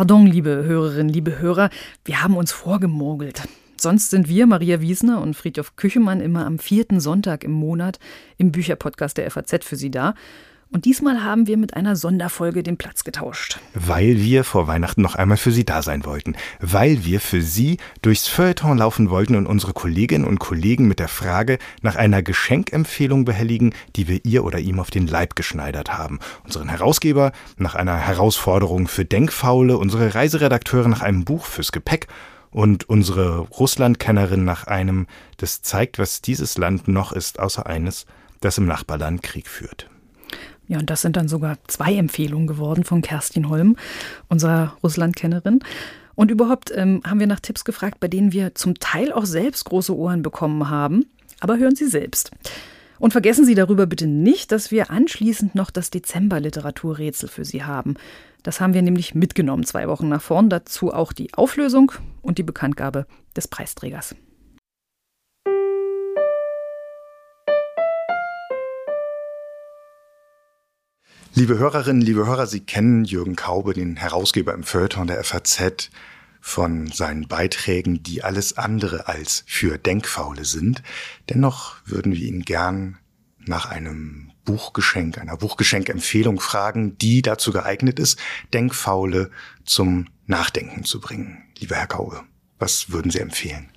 Pardon, liebe Hörerinnen, liebe Hörer, wir haben uns vorgemogelt. Sonst sind wir, Maria Wiesner und Friedhof Küchemann, immer am vierten Sonntag im Monat im Bücherpodcast der FAZ für Sie da. Und diesmal haben wir mit einer Sonderfolge den Platz getauscht. Weil wir vor Weihnachten noch einmal für Sie da sein wollten. Weil wir für Sie durchs Feuilleton laufen wollten und unsere Kolleginnen und Kollegen mit der Frage nach einer Geschenkempfehlung behelligen, die wir ihr oder ihm auf den Leib geschneidert haben. Unseren Herausgeber nach einer Herausforderung für Denkfaule, unsere Reiseredakteure nach einem Buch fürs Gepäck und unsere Russlandkennerin nach einem, das zeigt, was dieses Land noch ist, außer eines, das im Nachbarland Krieg führt. Ja, und das sind dann sogar zwei Empfehlungen geworden von Kerstin Holm, unserer Russlandkennerin. Und überhaupt ähm, haben wir nach Tipps gefragt, bei denen wir zum Teil auch selbst große Ohren bekommen haben. Aber hören Sie selbst. Und vergessen Sie darüber bitte nicht, dass wir anschließend noch das Dezember-Literaturrätsel für Sie haben. Das haben wir nämlich mitgenommen zwei Wochen nach vorn. Dazu auch die Auflösung und die Bekanntgabe des Preisträgers. Liebe Hörerinnen, liebe Hörer, Sie kennen Jürgen Kaube, den Herausgeber im Feuilleton der FAZ, von seinen Beiträgen, die alles andere als für Denkfaule sind. Dennoch würden wir ihn gern nach einem Buchgeschenk, einer Buchgeschenkempfehlung fragen, die dazu geeignet ist, Denkfaule zum Nachdenken zu bringen. Lieber Herr Kaube, was würden Sie empfehlen?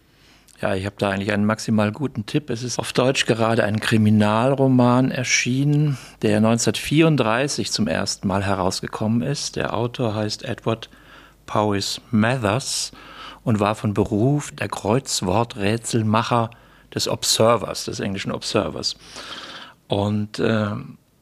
Ja, ich habe da eigentlich einen maximal guten Tipp. Es ist auf Deutsch gerade ein Kriminalroman erschienen, der 1934 zum ersten Mal herausgekommen ist. Der Autor heißt Edward Powys Mathers und war von Beruf der Kreuzworträtselmacher des Observers, des englischen Observers. Und äh,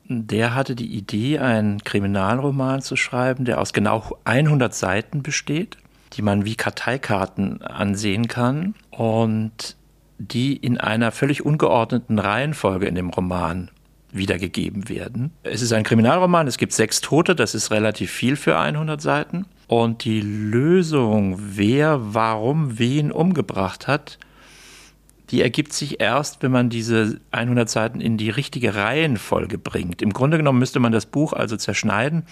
der hatte die Idee, einen Kriminalroman zu schreiben, der aus genau 100 Seiten besteht die man wie Karteikarten ansehen kann und die in einer völlig ungeordneten Reihenfolge in dem Roman wiedergegeben werden. Es ist ein Kriminalroman, es gibt sechs Tote, das ist relativ viel für 100 Seiten. Und die Lösung, wer warum wen umgebracht hat, die ergibt sich erst, wenn man diese 100 Seiten in die richtige Reihenfolge bringt. Im Grunde genommen müsste man das Buch also zerschneiden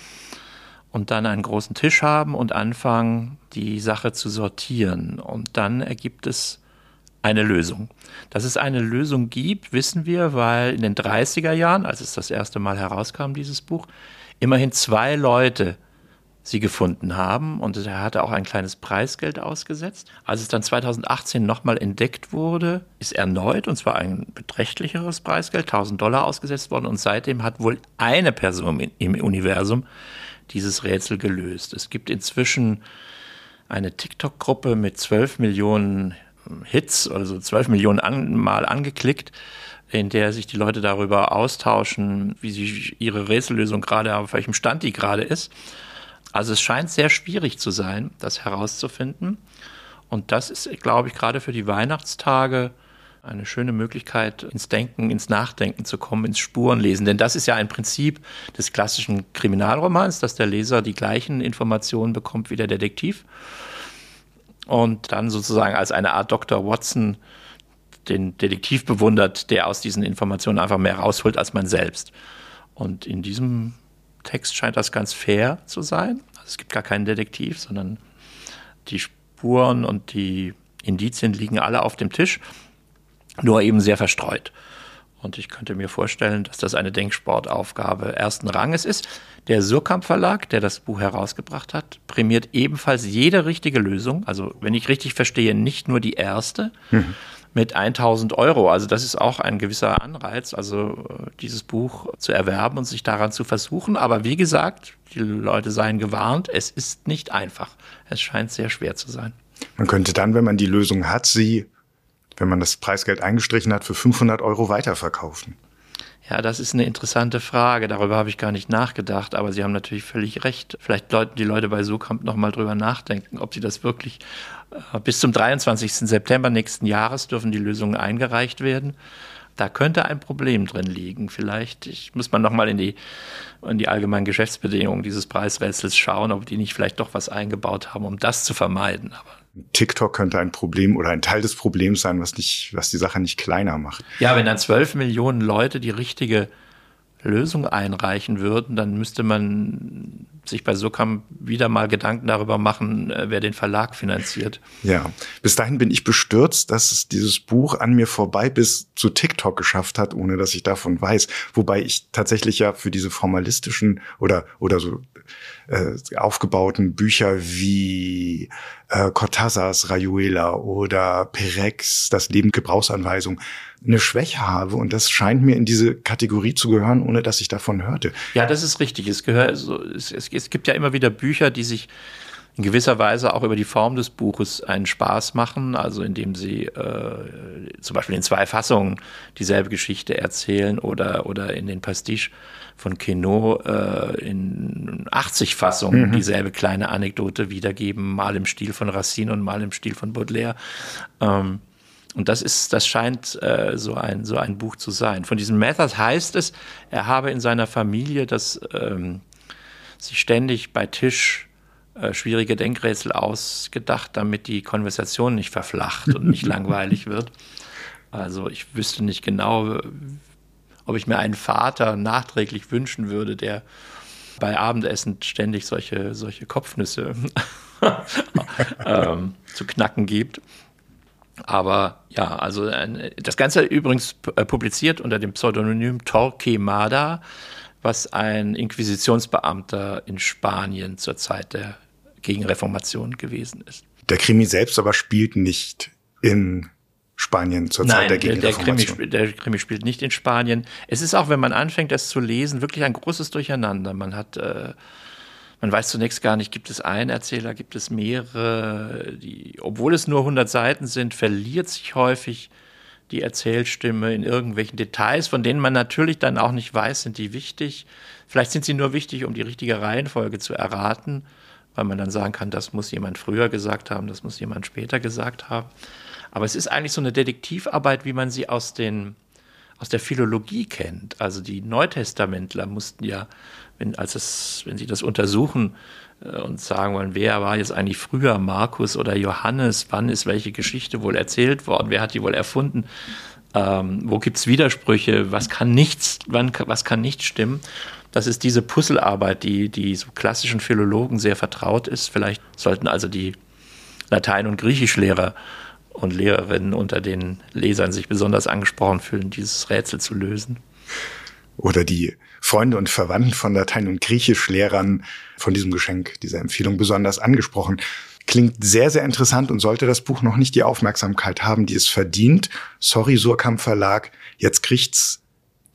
und dann einen großen Tisch haben und anfangen, die Sache zu sortieren. Und dann ergibt es eine Lösung. Dass es eine Lösung gibt, wissen wir, weil in den 30er Jahren, als es das erste Mal herauskam, dieses Buch, immerhin zwei Leute sie gefunden haben und er hatte auch ein kleines Preisgeld ausgesetzt. Als es dann 2018 nochmal entdeckt wurde, ist erneut, und zwar ein beträchtlicheres Preisgeld, 1000 Dollar ausgesetzt worden und seitdem hat wohl eine Person im Universum dieses Rätsel gelöst. Es gibt inzwischen eine TikTok-Gruppe mit 12 Millionen Hits, also 12 Millionen an, Mal angeklickt, in der sich die Leute darüber austauschen, wie sie ihre Rätsellösung gerade, auf welchem Stand die gerade ist. Also es scheint sehr schwierig zu sein, das herauszufinden. Und das ist, glaube ich, gerade für die Weihnachtstage eine schöne Möglichkeit, ins Denken, ins Nachdenken zu kommen, ins Spurenlesen. Denn das ist ja ein Prinzip des klassischen Kriminalromans, dass der Leser die gleichen Informationen bekommt wie der Detektiv und dann sozusagen als eine Art Dr. Watson den Detektiv bewundert, der aus diesen Informationen einfach mehr rausholt als man selbst. Und in diesem Text scheint das ganz fair zu sein. Also es gibt gar keinen Detektiv, sondern die Spuren und die Indizien liegen alle auf dem Tisch nur eben sehr verstreut. Und ich könnte mir vorstellen, dass das eine Denksportaufgabe ersten Ranges ist. Der Surkamp Verlag, der das Buch herausgebracht hat, prämiert ebenfalls jede richtige Lösung. Also, wenn ich richtig verstehe, nicht nur die erste mhm. mit 1000 Euro. Also, das ist auch ein gewisser Anreiz, also dieses Buch zu erwerben und sich daran zu versuchen. Aber wie gesagt, die Leute seien gewarnt, es ist nicht einfach. Es scheint sehr schwer zu sein. Man könnte dann, wenn man die Lösung hat, sie wenn man das Preisgeld eingestrichen hat, für 500 Euro weiterverkaufen? Ja, das ist eine interessante Frage. Darüber habe ich gar nicht nachgedacht. Aber Sie haben natürlich völlig recht. Vielleicht sollten die Leute bei Sukamp noch mal drüber nachdenken, ob sie das wirklich äh, bis zum 23. September nächsten Jahres dürfen die Lösungen eingereicht werden. Da könnte ein Problem drin liegen. Vielleicht ich, muss man noch mal in die, in die allgemeinen Geschäftsbedingungen dieses Preisrätsels schauen, ob die nicht vielleicht doch was eingebaut haben, um das zu vermeiden. Aber TikTok könnte ein Problem oder ein Teil des Problems sein, was nicht, was die Sache nicht kleiner macht. Ja, wenn dann zwölf Millionen Leute die richtige Lösung einreichen würden, dann müsste man sich bei Sokam wieder mal Gedanken darüber machen, äh, wer den Verlag finanziert. Ja, bis dahin bin ich bestürzt, dass es dieses Buch an mir vorbei bis zu TikTok geschafft hat, ohne dass ich davon weiß. Wobei ich tatsächlich ja für diese formalistischen oder, oder so äh, aufgebauten Bücher wie äh, Cortázars Rayuela oder Perex, das Leben Gebrauchsanweisung, eine Schwäche habe. Und das scheint mir in diese Kategorie zu gehören, ohne dass ich davon hörte. Ja, das ist richtig. Es, gehört, also, es, es, es gibt ja immer wieder Bücher, die sich in gewisser Weise auch über die Form des Buches einen Spaß machen, also indem sie äh, zum Beispiel in zwei Fassungen dieselbe Geschichte erzählen oder, oder in den Pastiche von Queneau äh, in 80 Fassungen mhm. dieselbe kleine Anekdote wiedergeben, mal im Stil von Racine und mal im Stil von Baudelaire. Ähm, und das ist, das scheint äh, so ein so ein Buch zu sein. Von diesem Method heißt es, er habe in seiner Familie das ähm, sich ständig bei Tisch äh, schwierige Denkrätsel ausgedacht, damit die Konversation nicht verflacht und nicht langweilig wird. Also ich wüsste nicht genau, ob ich mir einen Vater nachträglich wünschen würde, der bei Abendessen ständig solche, solche Kopfnüsse ähm, zu knacken gibt. Aber ja, also das Ganze übrigens äh, publiziert unter dem Pseudonym Torquemada, was ein Inquisitionsbeamter in Spanien zur Zeit der Gegenreformation gewesen ist. Der Krimi selbst aber spielt nicht in Spanien zur Zeit der Gegenreformation. Der Krimi, der Krimi spielt nicht in Spanien. Es ist auch, wenn man anfängt, das zu lesen, wirklich ein großes Durcheinander. Man hat äh, man weiß zunächst gar nicht, gibt es einen Erzähler, gibt es mehrere. Die, obwohl es nur 100 Seiten sind, verliert sich häufig die Erzählstimme in irgendwelchen Details, von denen man natürlich dann auch nicht weiß, sind die wichtig. Vielleicht sind sie nur wichtig, um die richtige Reihenfolge zu erraten, weil man dann sagen kann, das muss jemand früher gesagt haben, das muss jemand später gesagt haben. Aber es ist eigentlich so eine Detektivarbeit, wie man sie aus den aus der Philologie kennt. Also die Neutestamentler mussten ja wenn, als es, wenn Sie das untersuchen äh, und sagen wollen, wer war jetzt eigentlich früher Markus oder Johannes, wann ist welche Geschichte wohl erzählt worden, wer hat die wohl erfunden, ähm, wo gibt es Widersprüche, was kann nichts, wann, was kann nicht stimmen. Das ist diese Puzzlearbeit, die, die so klassischen Philologen sehr vertraut ist. Vielleicht sollten also die Latein- und Griechischlehrer und Lehrerinnen unter den Lesern sich besonders angesprochen fühlen, dieses Rätsel zu lösen. Oder die Freunde und Verwandten von Latein- und Griechischlehrern von diesem Geschenk, dieser Empfehlung besonders angesprochen. Klingt sehr, sehr interessant und sollte das Buch noch nicht die Aufmerksamkeit haben, die es verdient. Sorry, Surkamp Verlag, jetzt kriegt's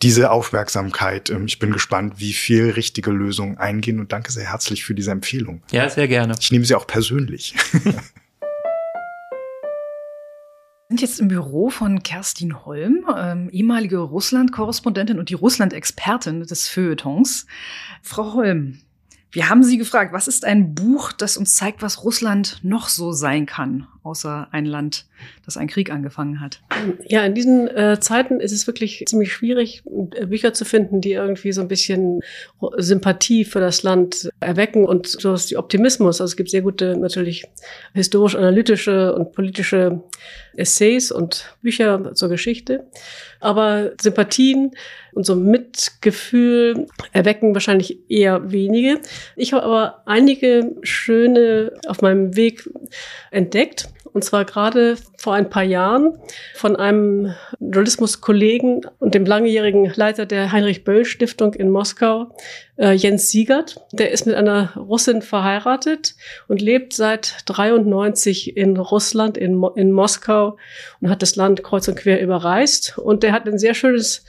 diese Aufmerksamkeit. Ähm, ich bin gespannt, wie viel richtige Lösungen eingehen und danke sehr herzlich für diese Empfehlung. Ja, sehr gerne. Ich nehme sie auch persönlich. sind jetzt im Büro von Kerstin Holm, ähm, ehemalige Russland-Korrespondentin und die Russland-Expertin des Feuilletons. Frau Holm, wir haben Sie gefragt, was ist ein Buch, das uns zeigt, was Russland noch so sein kann, außer ein Land, das einen Krieg angefangen hat? Ja, in diesen äh, Zeiten ist es wirklich ziemlich schwierig, äh, Bücher zu finden, die irgendwie so ein bisschen Sympathie für das Land erwecken und so ist die Optimismus. Also es gibt sehr gute, natürlich historisch-analytische und politische Essays und Bücher zur Geschichte. Aber Sympathien und so Mitgefühl erwecken wahrscheinlich eher wenige. Ich habe aber einige schöne auf meinem Weg entdeckt. Und zwar gerade vor ein paar Jahren von einem Journalismuskollegen und dem langjährigen Leiter der Heinrich-Böll-Stiftung in Moskau, äh, Jens Siegert. Der ist mit einer Russin verheiratet und lebt seit 93 in Russland, in, Mo in Moskau und hat das Land kreuz und quer überreist. Und der hat ein sehr schönes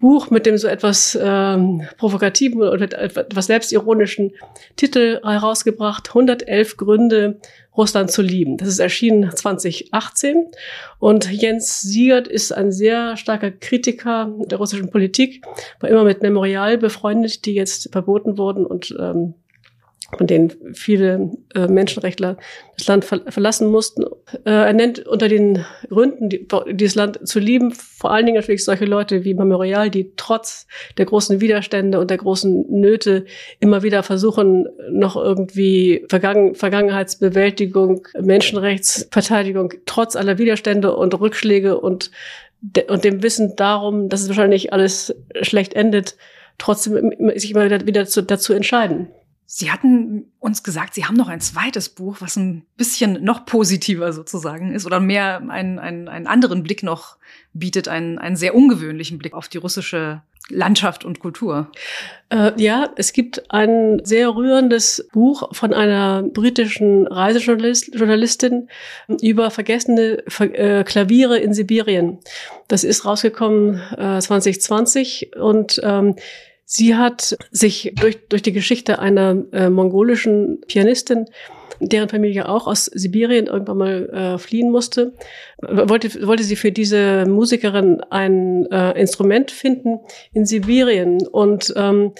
Buch mit dem so etwas ähm, provokativen oder etwas selbstironischen Titel herausgebracht, 111 Gründe, Russland zu lieben. Das ist erschienen 2018 und Jens Siegert ist ein sehr starker Kritiker der russischen Politik, war immer mit Memorial befreundet, die jetzt verboten wurden und ähm, von denen viele äh, Menschenrechtler das Land ver verlassen mussten. Äh, er nennt unter den Gründen, die, dieses Land zu lieben, vor allen Dingen natürlich solche Leute wie Memorial, die trotz der großen Widerstände und der großen Nöte immer wieder versuchen, noch irgendwie Vergangen Vergangenheitsbewältigung, Menschenrechtsverteidigung, trotz aller Widerstände und Rückschläge und, de und dem Wissen darum, dass es wahrscheinlich alles schlecht endet, trotzdem sich immer wieder, wieder dazu, dazu entscheiden. Sie hatten uns gesagt, Sie haben noch ein zweites Buch, was ein bisschen noch positiver sozusagen ist oder mehr einen, einen, einen anderen Blick noch bietet, einen, einen sehr ungewöhnlichen Blick auf die russische Landschaft und Kultur. Äh, ja, es gibt ein sehr rührendes Buch von einer britischen Reisejournalistin über vergessene äh, Klaviere in Sibirien. Das ist rausgekommen äh, 2020 und ähm, Sie hat sich durch, durch die Geschichte einer äh, mongolischen Pianistin, deren Familie auch aus Sibirien irgendwann mal äh, fliehen musste, wollte, wollte sie für diese Musikerin ein äh, Instrument finden in Sibirien und ähm,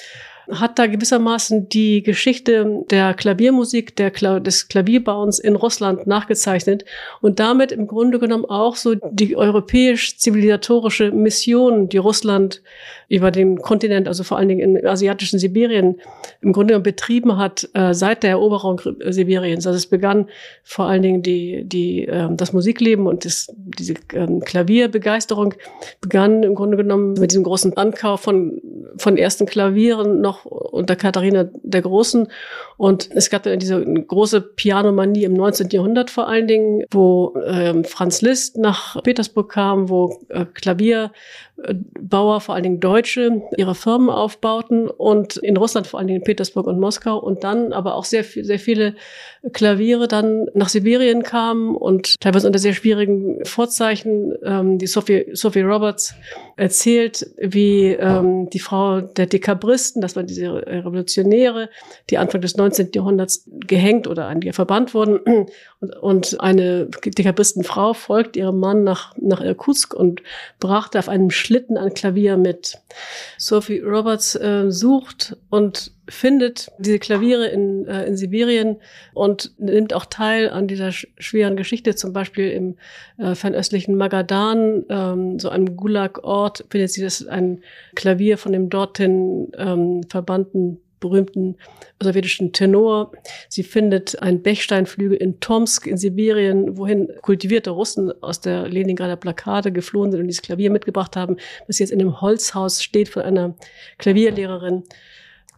hat da gewissermaßen die Geschichte der Klaviermusik, der Kla des Klavierbauens in Russland nachgezeichnet und damit im Grunde genommen auch so die europäisch-zivilisatorische Mission, die Russland über den Kontinent, also vor allen Dingen im asiatischen Sibirien, im Grunde genommen betrieben hat äh, seit der Eroberung Sibiriens. Also es begann vor allen Dingen die, die, äh, das Musikleben und das, diese ähm, Klavierbegeisterung begann im Grunde genommen mit diesem großen Ankauf von, von ersten Klavieren noch unter Katharina der Großen. Und es gab dann diese große Pianomanie im 19. Jahrhundert vor allen Dingen, wo äh, Franz Liszt nach Petersburg kam, wo äh, Klavier Bauer, vor allen Dingen Deutsche, ihre Firmen aufbauten und in Russland vor allen Dingen in Petersburg und Moskau und dann aber auch sehr, sehr viele Klaviere dann nach Sibirien kamen und teilweise unter sehr schwierigen Vorzeichen. Ähm, die Sophie, Sophie Roberts erzählt, wie ähm, die Frau der Dekabristen, das waren diese Revolutionäre, die Anfang des 19. Jahrhunderts gehängt oder an ihr verbannt wurden. Und, und eine Dekabristenfrau folgt ihrem Mann nach, nach Irkutsk und brachte auf einem Schlitten ein Klavier mit. Sophie Roberts äh, sucht und findet diese Klaviere in, äh, in Sibirien und nimmt auch teil an dieser sch schweren Geschichte, zum Beispiel im äh, fernöstlichen Magadan, ähm, so einem Gulag-Ort, findet sie das ein Klavier von dem dorthin ähm, verbannten berühmten sowjetischen Tenor. Sie findet einen Bechsteinflügel in Tomsk in Sibirien, wohin kultivierte Russen aus der Leningrader Plakade geflohen sind und dieses Klavier mitgebracht haben, das jetzt in einem Holzhaus steht von einer Klavierlehrerin.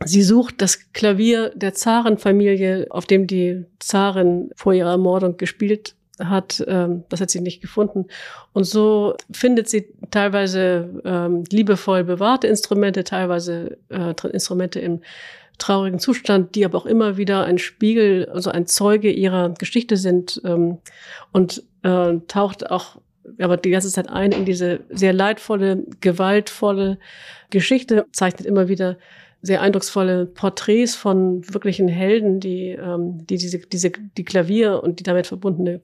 Sie sucht das Klavier der Zarenfamilie, auf dem die Zarin vor ihrer Ermordung gespielt hat, ähm, das hat sie nicht gefunden. Und so findet sie teilweise ähm, liebevoll bewahrte Instrumente, teilweise äh, Instrumente im traurigen Zustand, die aber auch immer wieder ein Spiegel, also ein Zeuge ihrer Geschichte sind ähm, und äh, taucht auch aber die ganze Zeit ein in diese sehr leidvolle, gewaltvolle Geschichte, zeichnet immer wieder sehr eindrucksvolle Porträts von wirklichen Helden, die, ähm, die diese, diese, die Klavier und die damit verbundene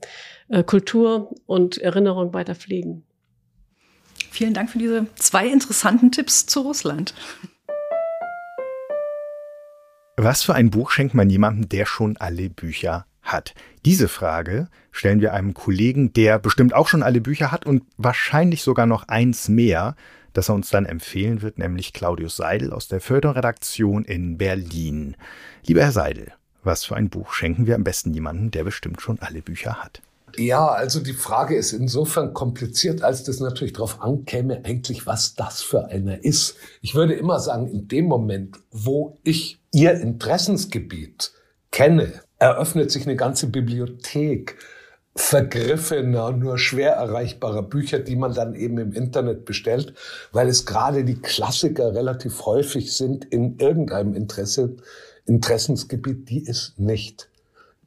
äh, Kultur und Erinnerung weiter pflegen. Vielen Dank für diese zwei interessanten Tipps zu Russland. Was für ein Buch schenkt man jemandem, der schon alle Bücher hat? Diese Frage stellen wir einem Kollegen, der bestimmt auch schon alle Bücher hat und wahrscheinlich sogar noch eins mehr das er uns dann empfehlen wird, nämlich Claudius Seidel aus der Förderredaktion in Berlin. Lieber Herr Seidel, was für ein Buch schenken wir am besten jemanden, der bestimmt schon alle Bücher hat? Ja, also die Frage ist insofern kompliziert, als das natürlich darauf ankäme, eigentlich, was das für einer ist. Ich würde immer sagen, in dem Moment, wo ich Ihr Interessensgebiet kenne, eröffnet sich eine ganze Bibliothek vergriffener, nur schwer erreichbarer Bücher, die man dann eben im Internet bestellt, weil es gerade die Klassiker relativ häufig sind in irgendeinem Interesse, Interessensgebiet, die es nicht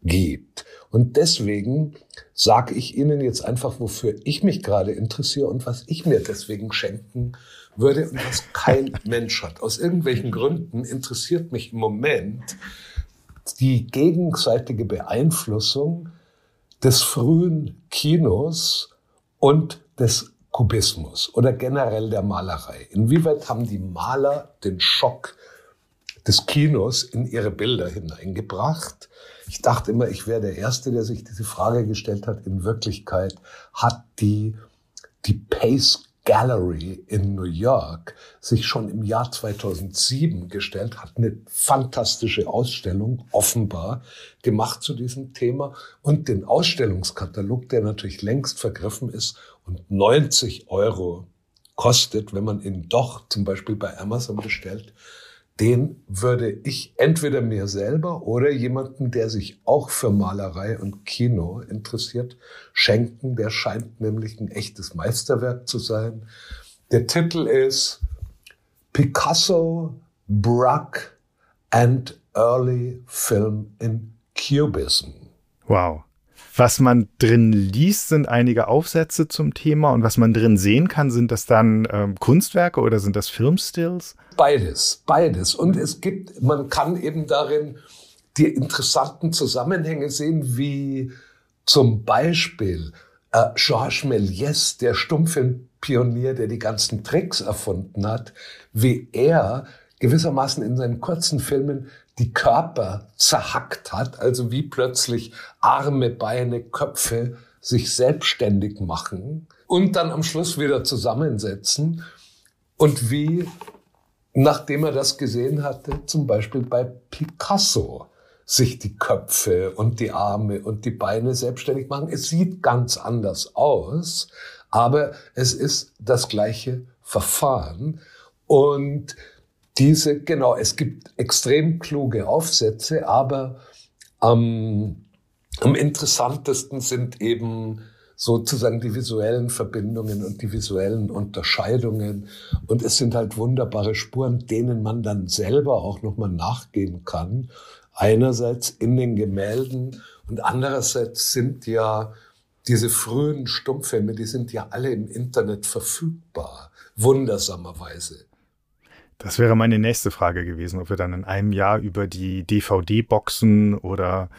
gibt. Und deswegen sage ich Ihnen jetzt einfach, wofür ich mich gerade interessiere und was ich mir deswegen schenken würde und was kein Mensch hat. Aus irgendwelchen Gründen interessiert mich im Moment die gegenseitige Beeinflussung des frühen Kinos und des Kubismus oder generell der Malerei. Inwieweit haben die Maler den Schock des Kinos in ihre Bilder hineingebracht? Ich dachte immer, ich wäre der Erste, der sich diese Frage gestellt hat. In Wirklichkeit hat die, die Pace Gallery in New York sich schon im Jahr 2007 gestellt, hat eine fantastische Ausstellung offenbar gemacht zu diesem Thema und den Ausstellungskatalog, der natürlich längst vergriffen ist und 90 Euro kostet, wenn man ihn doch zum Beispiel bei Amazon bestellt, den würde ich entweder mir selber oder jemanden, der sich auch für Malerei und Kino interessiert, schenken. Der scheint nämlich ein echtes Meisterwerk zu sein. Der Titel ist Picasso, Braque and Early Film in Cubism. Wow. Was man drin liest, sind einige Aufsätze zum Thema und was man drin sehen kann, sind das dann ähm, Kunstwerke oder sind das Filmstills? Beides, beides. Und es gibt, man kann eben darin die interessanten Zusammenhänge sehen, wie zum Beispiel äh, Georges Méliès, der Stummfilmpionier, der die ganzen Tricks erfunden hat, wie er gewissermaßen in seinen kurzen Filmen die Körper zerhackt hat, also wie plötzlich Arme, Beine, Köpfe sich selbstständig machen und dann am Schluss wieder zusammensetzen und wie, nachdem er das gesehen hatte, zum Beispiel bei Picasso sich die Köpfe und die Arme und die Beine selbstständig machen. Es sieht ganz anders aus, aber es ist das gleiche Verfahren. Und diese, genau, es gibt extrem kluge Aufsätze, aber am, am interessantesten sind eben sozusagen die visuellen Verbindungen und die visuellen Unterscheidungen. Und es sind halt wunderbare Spuren, denen man dann selber auch nochmal nachgehen kann. Einerseits in den Gemälden und andererseits sind ja diese frühen Stummfilme, die sind ja alle im Internet verfügbar, wundersamerweise. Das wäre meine nächste Frage gewesen, ob wir dann in einem Jahr über die DVD-Boxen oder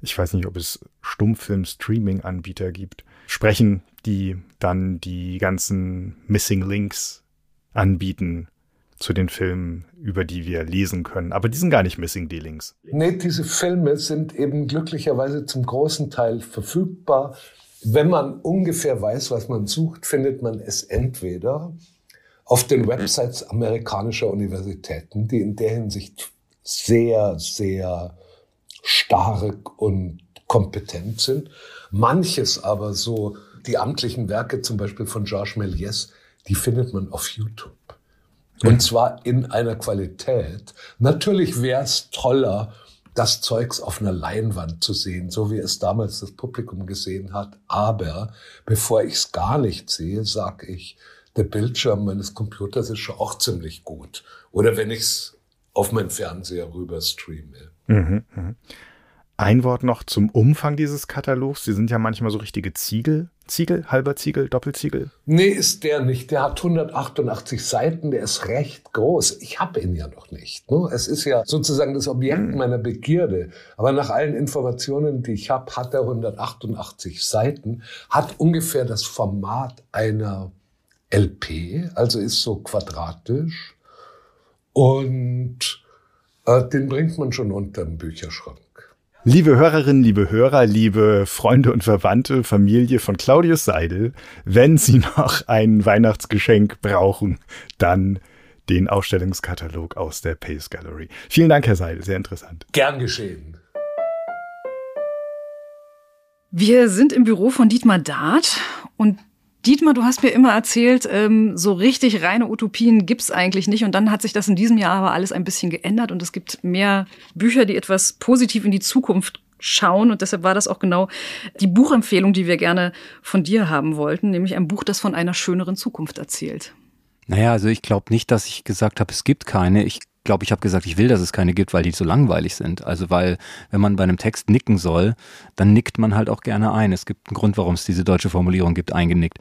ich weiß nicht, ob es Stummfilm-Streaming-Anbieter gibt, sprechen, die dann die ganzen Missing Links anbieten zu den Filmen, über die wir lesen können. Aber die sind gar nicht Missing die Links. Nee, diese Filme sind eben glücklicherweise zum großen Teil verfügbar. Wenn man ungefähr weiß, was man sucht, findet man es entweder auf den Websites amerikanischer Universitäten, die in der Hinsicht sehr, sehr stark und kompetent sind. Manches aber so, die amtlichen Werke zum Beispiel von Georges Méliès, die findet man auf YouTube. Und zwar in einer Qualität. Natürlich wäre es toller, das Zeugs auf einer Leinwand zu sehen, so wie es damals das Publikum gesehen hat. Aber bevor ich es gar nicht sehe, sage ich, der Bildschirm meines Computers ist schon auch ziemlich gut. Oder wenn ich es auf meinen Fernseher rüber streame. Mhm, mh. Ein Wort noch zum Umfang dieses Katalogs. Sie sind ja manchmal so richtige Ziegel. Ziegel, halber Ziegel, Doppelziegel? Nee, ist der nicht. Der hat 188 Seiten, der ist recht groß. Ich habe ihn ja noch nicht. Ne? Es ist ja sozusagen das Objekt hm. meiner Begierde. Aber nach allen Informationen, die ich habe, hat er 188 Seiten, hat ungefähr das Format einer LP, also ist so quadratisch. Und äh, den bringt man schon unter den Bücherschrank. Liebe Hörerinnen, liebe Hörer, liebe Freunde und Verwandte, Familie von Claudius Seidel, wenn Sie noch ein Weihnachtsgeschenk brauchen, dann den Ausstellungskatalog aus der Pace Gallery. Vielen Dank, Herr Seidel, sehr interessant. Gern geschehen. Wir sind im Büro von Dietmar Dart und Dietmar, du hast mir immer erzählt, ähm, so richtig reine Utopien gibt's eigentlich nicht. Und dann hat sich das in diesem Jahr aber alles ein bisschen geändert und es gibt mehr Bücher, die etwas positiv in die Zukunft schauen. Und deshalb war das auch genau die Buchempfehlung, die wir gerne von dir haben wollten, nämlich ein Buch, das von einer schöneren Zukunft erzählt. Naja, also ich glaube nicht, dass ich gesagt habe, es gibt keine. Ich glaube, ich habe gesagt, ich will, dass es keine gibt, weil die so langweilig sind. Also weil, wenn man bei einem Text nicken soll, dann nickt man halt auch gerne ein. Es gibt einen Grund, warum es diese deutsche Formulierung gibt, eingenickt.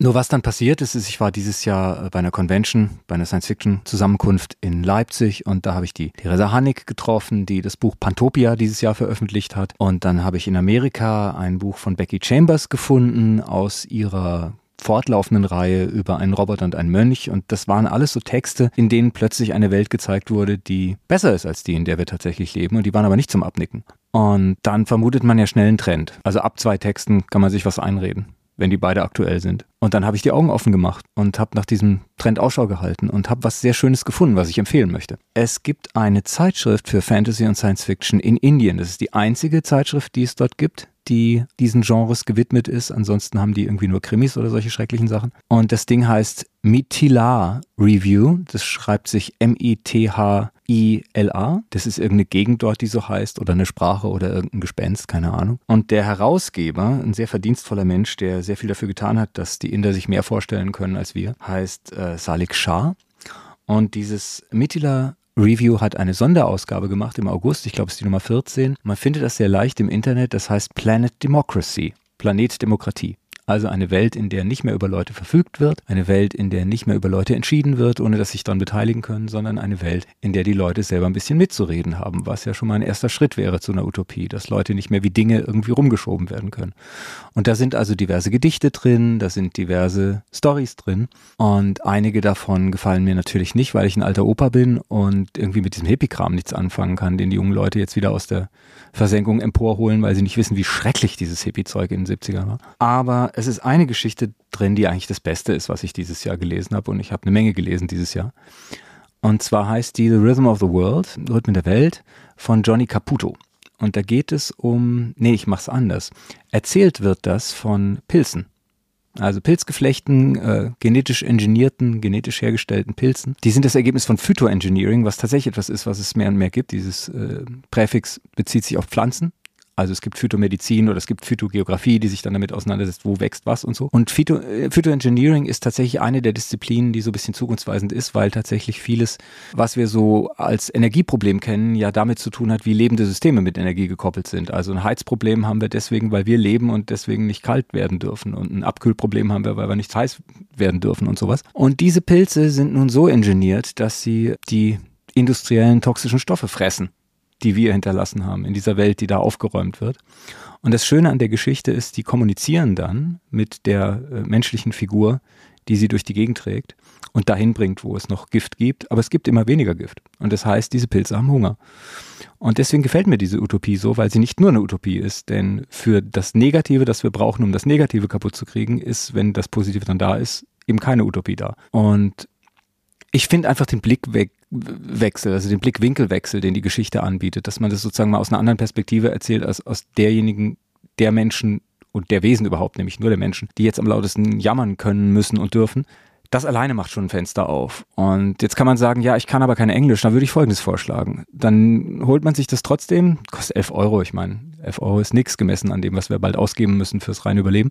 Nur was dann passiert ist, ist, ich war dieses Jahr bei einer Convention, bei einer Science-Fiction-Zusammenkunft in Leipzig und da habe ich die Theresa Hannig getroffen, die das Buch Pantopia dieses Jahr veröffentlicht hat. Und dann habe ich in Amerika ein Buch von Becky Chambers gefunden aus ihrer fortlaufenden Reihe über einen Roboter und einen Mönch. Und das waren alles so Texte, in denen plötzlich eine Welt gezeigt wurde, die besser ist als die, in der wir tatsächlich leben. Und die waren aber nicht zum Abnicken. Und dann vermutet man ja schnell einen Trend. Also ab zwei Texten kann man sich was einreden wenn die beide aktuell sind. Und dann habe ich die Augen offen gemacht und habe nach diesem Trend Ausschau gehalten und habe was sehr Schönes gefunden, was ich empfehlen möchte. Es gibt eine Zeitschrift für Fantasy und Science Fiction in Indien. Das ist die einzige Zeitschrift, die es dort gibt die diesen Genres gewidmet ist. Ansonsten haben die irgendwie nur Krimis oder solche schrecklichen Sachen. Und das Ding heißt Mitila Review. Das schreibt sich M-I-T-H-I-L-A. Das ist irgendeine Gegend dort, die so heißt, oder eine Sprache oder irgendein Gespenst, keine Ahnung. Und der Herausgeber, ein sehr verdienstvoller Mensch, der sehr viel dafür getan hat, dass die Inder sich mehr vorstellen können als wir, heißt äh, Salik Shah. Und dieses Mitila Review hat eine Sonderausgabe gemacht im August, ich glaube es ist die Nummer 14. Man findet das sehr leicht im Internet, das heißt Planet Democracy, Planet Demokratie. Also eine Welt, in der nicht mehr über Leute verfügt wird, eine Welt, in der nicht mehr über Leute entschieden wird, ohne dass sich daran beteiligen können, sondern eine Welt, in der die Leute selber ein bisschen mitzureden haben, was ja schon mal ein erster Schritt wäre zu einer Utopie, dass Leute nicht mehr wie Dinge irgendwie rumgeschoben werden können. Und da sind also diverse Gedichte drin, da sind diverse Stories drin und einige davon gefallen mir natürlich nicht, weil ich ein alter Opa bin und irgendwie mit diesem Hippie-Kram nichts anfangen kann, den die jungen Leute jetzt wieder aus der Versenkung emporholen, weil sie nicht wissen, wie schrecklich dieses Hippie-Zeug in den 70ern war. Aber es ist eine Geschichte drin, die eigentlich das Beste ist, was ich dieses Jahr gelesen habe. Und ich habe eine Menge gelesen dieses Jahr. Und zwar heißt die The Rhythm of the World, Rhythmen der Welt, von Johnny Caputo. Und da geht es um, nee, ich mach's anders. Erzählt wird das von Pilzen. Also Pilzgeflechten, äh, genetisch engineerten, genetisch hergestellten Pilzen. Die sind das Ergebnis von Phytoengineering, was tatsächlich etwas ist, was es mehr und mehr gibt. Dieses äh, Präfix bezieht sich auf Pflanzen. Also es gibt Phytomedizin oder es gibt Phytogeografie, die sich dann damit auseinandersetzt, wo wächst was und so. Und Phyto, äh, Phytoengineering ist tatsächlich eine der Disziplinen, die so ein bisschen zukunftsweisend ist, weil tatsächlich vieles, was wir so als Energieproblem kennen, ja damit zu tun hat, wie lebende Systeme mit Energie gekoppelt sind. Also ein Heizproblem haben wir deswegen, weil wir leben und deswegen nicht kalt werden dürfen. Und ein Abkühlproblem haben wir, weil wir nicht heiß werden dürfen und sowas. Und diese Pilze sind nun so ingeniert, dass sie die industriellen toxischen Stoffe fressen die wir hinterlassen haben, in dieser Welt, die da aufgeräumt wird. Und das Schöne an der Geschichte ist, die kommunizieren dann mit der äh, menschlichen Figur, die sie durch die Gegend trägt und dahin bringt, wo es noch Gift gibt. Aber es gibt immer weniger Gift. Und das heißt, diese Pilze haben Hunger. Und deswegen gefällt mir diese Utopie so, weil sie nicht nur eine Utopie ist. Denn für das Negative, das wir brauchen, um das Negative kaputt zu kriegen, ist, wenn das Positive dann da ist, eben keine Utopie da. Und ich finde einfach den Blickwechsel, also den Blickwinkelwechsel, den die Geschichte anbietet, dass man das sozusagen mal aus einer anderen Perspektive erzählt, als aus derjenigen, der Menschen und der Wesen überhaupt, nämlich nur der Menschen, die jetzt am lautesten jammern können, müssen und dürfen. Das alleine macht schon ein Fenster auf. Und jetzt kann man sagen, ja, ich kann aber kein Englisch, dann würde ich Folgendes vorschlagen. Dann holt man sich das trotzdem, kostet 11 Euro, ich meine, 11 Euro ist nichts gemessen an dem, was wir bald ausgeben müssen fürs reine Überleben.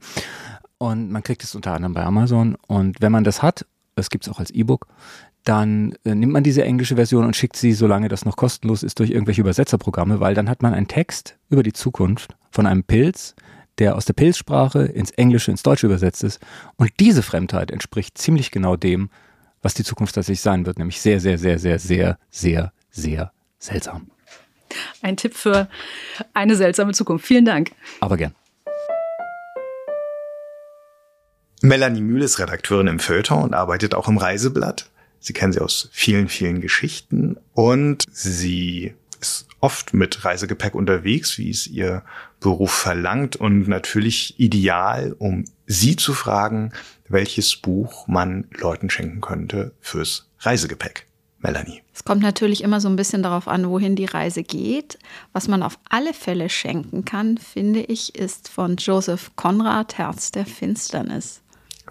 Und man kriegt es unter anderem bei Amazon. Und wenn man das hat, das gibt es auch als E-Book, dann äh, nimmt man diese englische Version und schickt sie, solange das noch kostenlos ist, durch irgendwelche Übersetzerprogramme, weil dann hat man einen Text über die Zukunft von einem Pilz, der aus der Pilzsprache ins Englische, ins Deutsche übersetzt ist. Und diese Fremdheit entspricht ziemlich genau dem, was die Zukunft tatsächlich sein wird, nämlich sehr, sehr, sehr, sehr, sehr, sehr, sehr seltsam. Ein Tipp für eine seltsame Zukunft. Vielen Dank. Aber gern. Melanie Mühl ist Redakteurin im Feuilleton und arbeitet auch im Reiseblatt. Sie kennen sie aus vielen, vielen Geschichten und sie ist oft mit Reisegepäck unterwegs, wie es ihr Beruf verlangt und natürlich ideal, um sie zu fragen, welches Buch man Leuten schenken könnte fürs Reisegepäck. Melanie. Es kommt natürlich immer so ein bisschen darauf an, wohin die Reise geht. Was man auf alle Fälle schenken kann, finde ich, ist von Joseph Conrad Herz der Finsternis.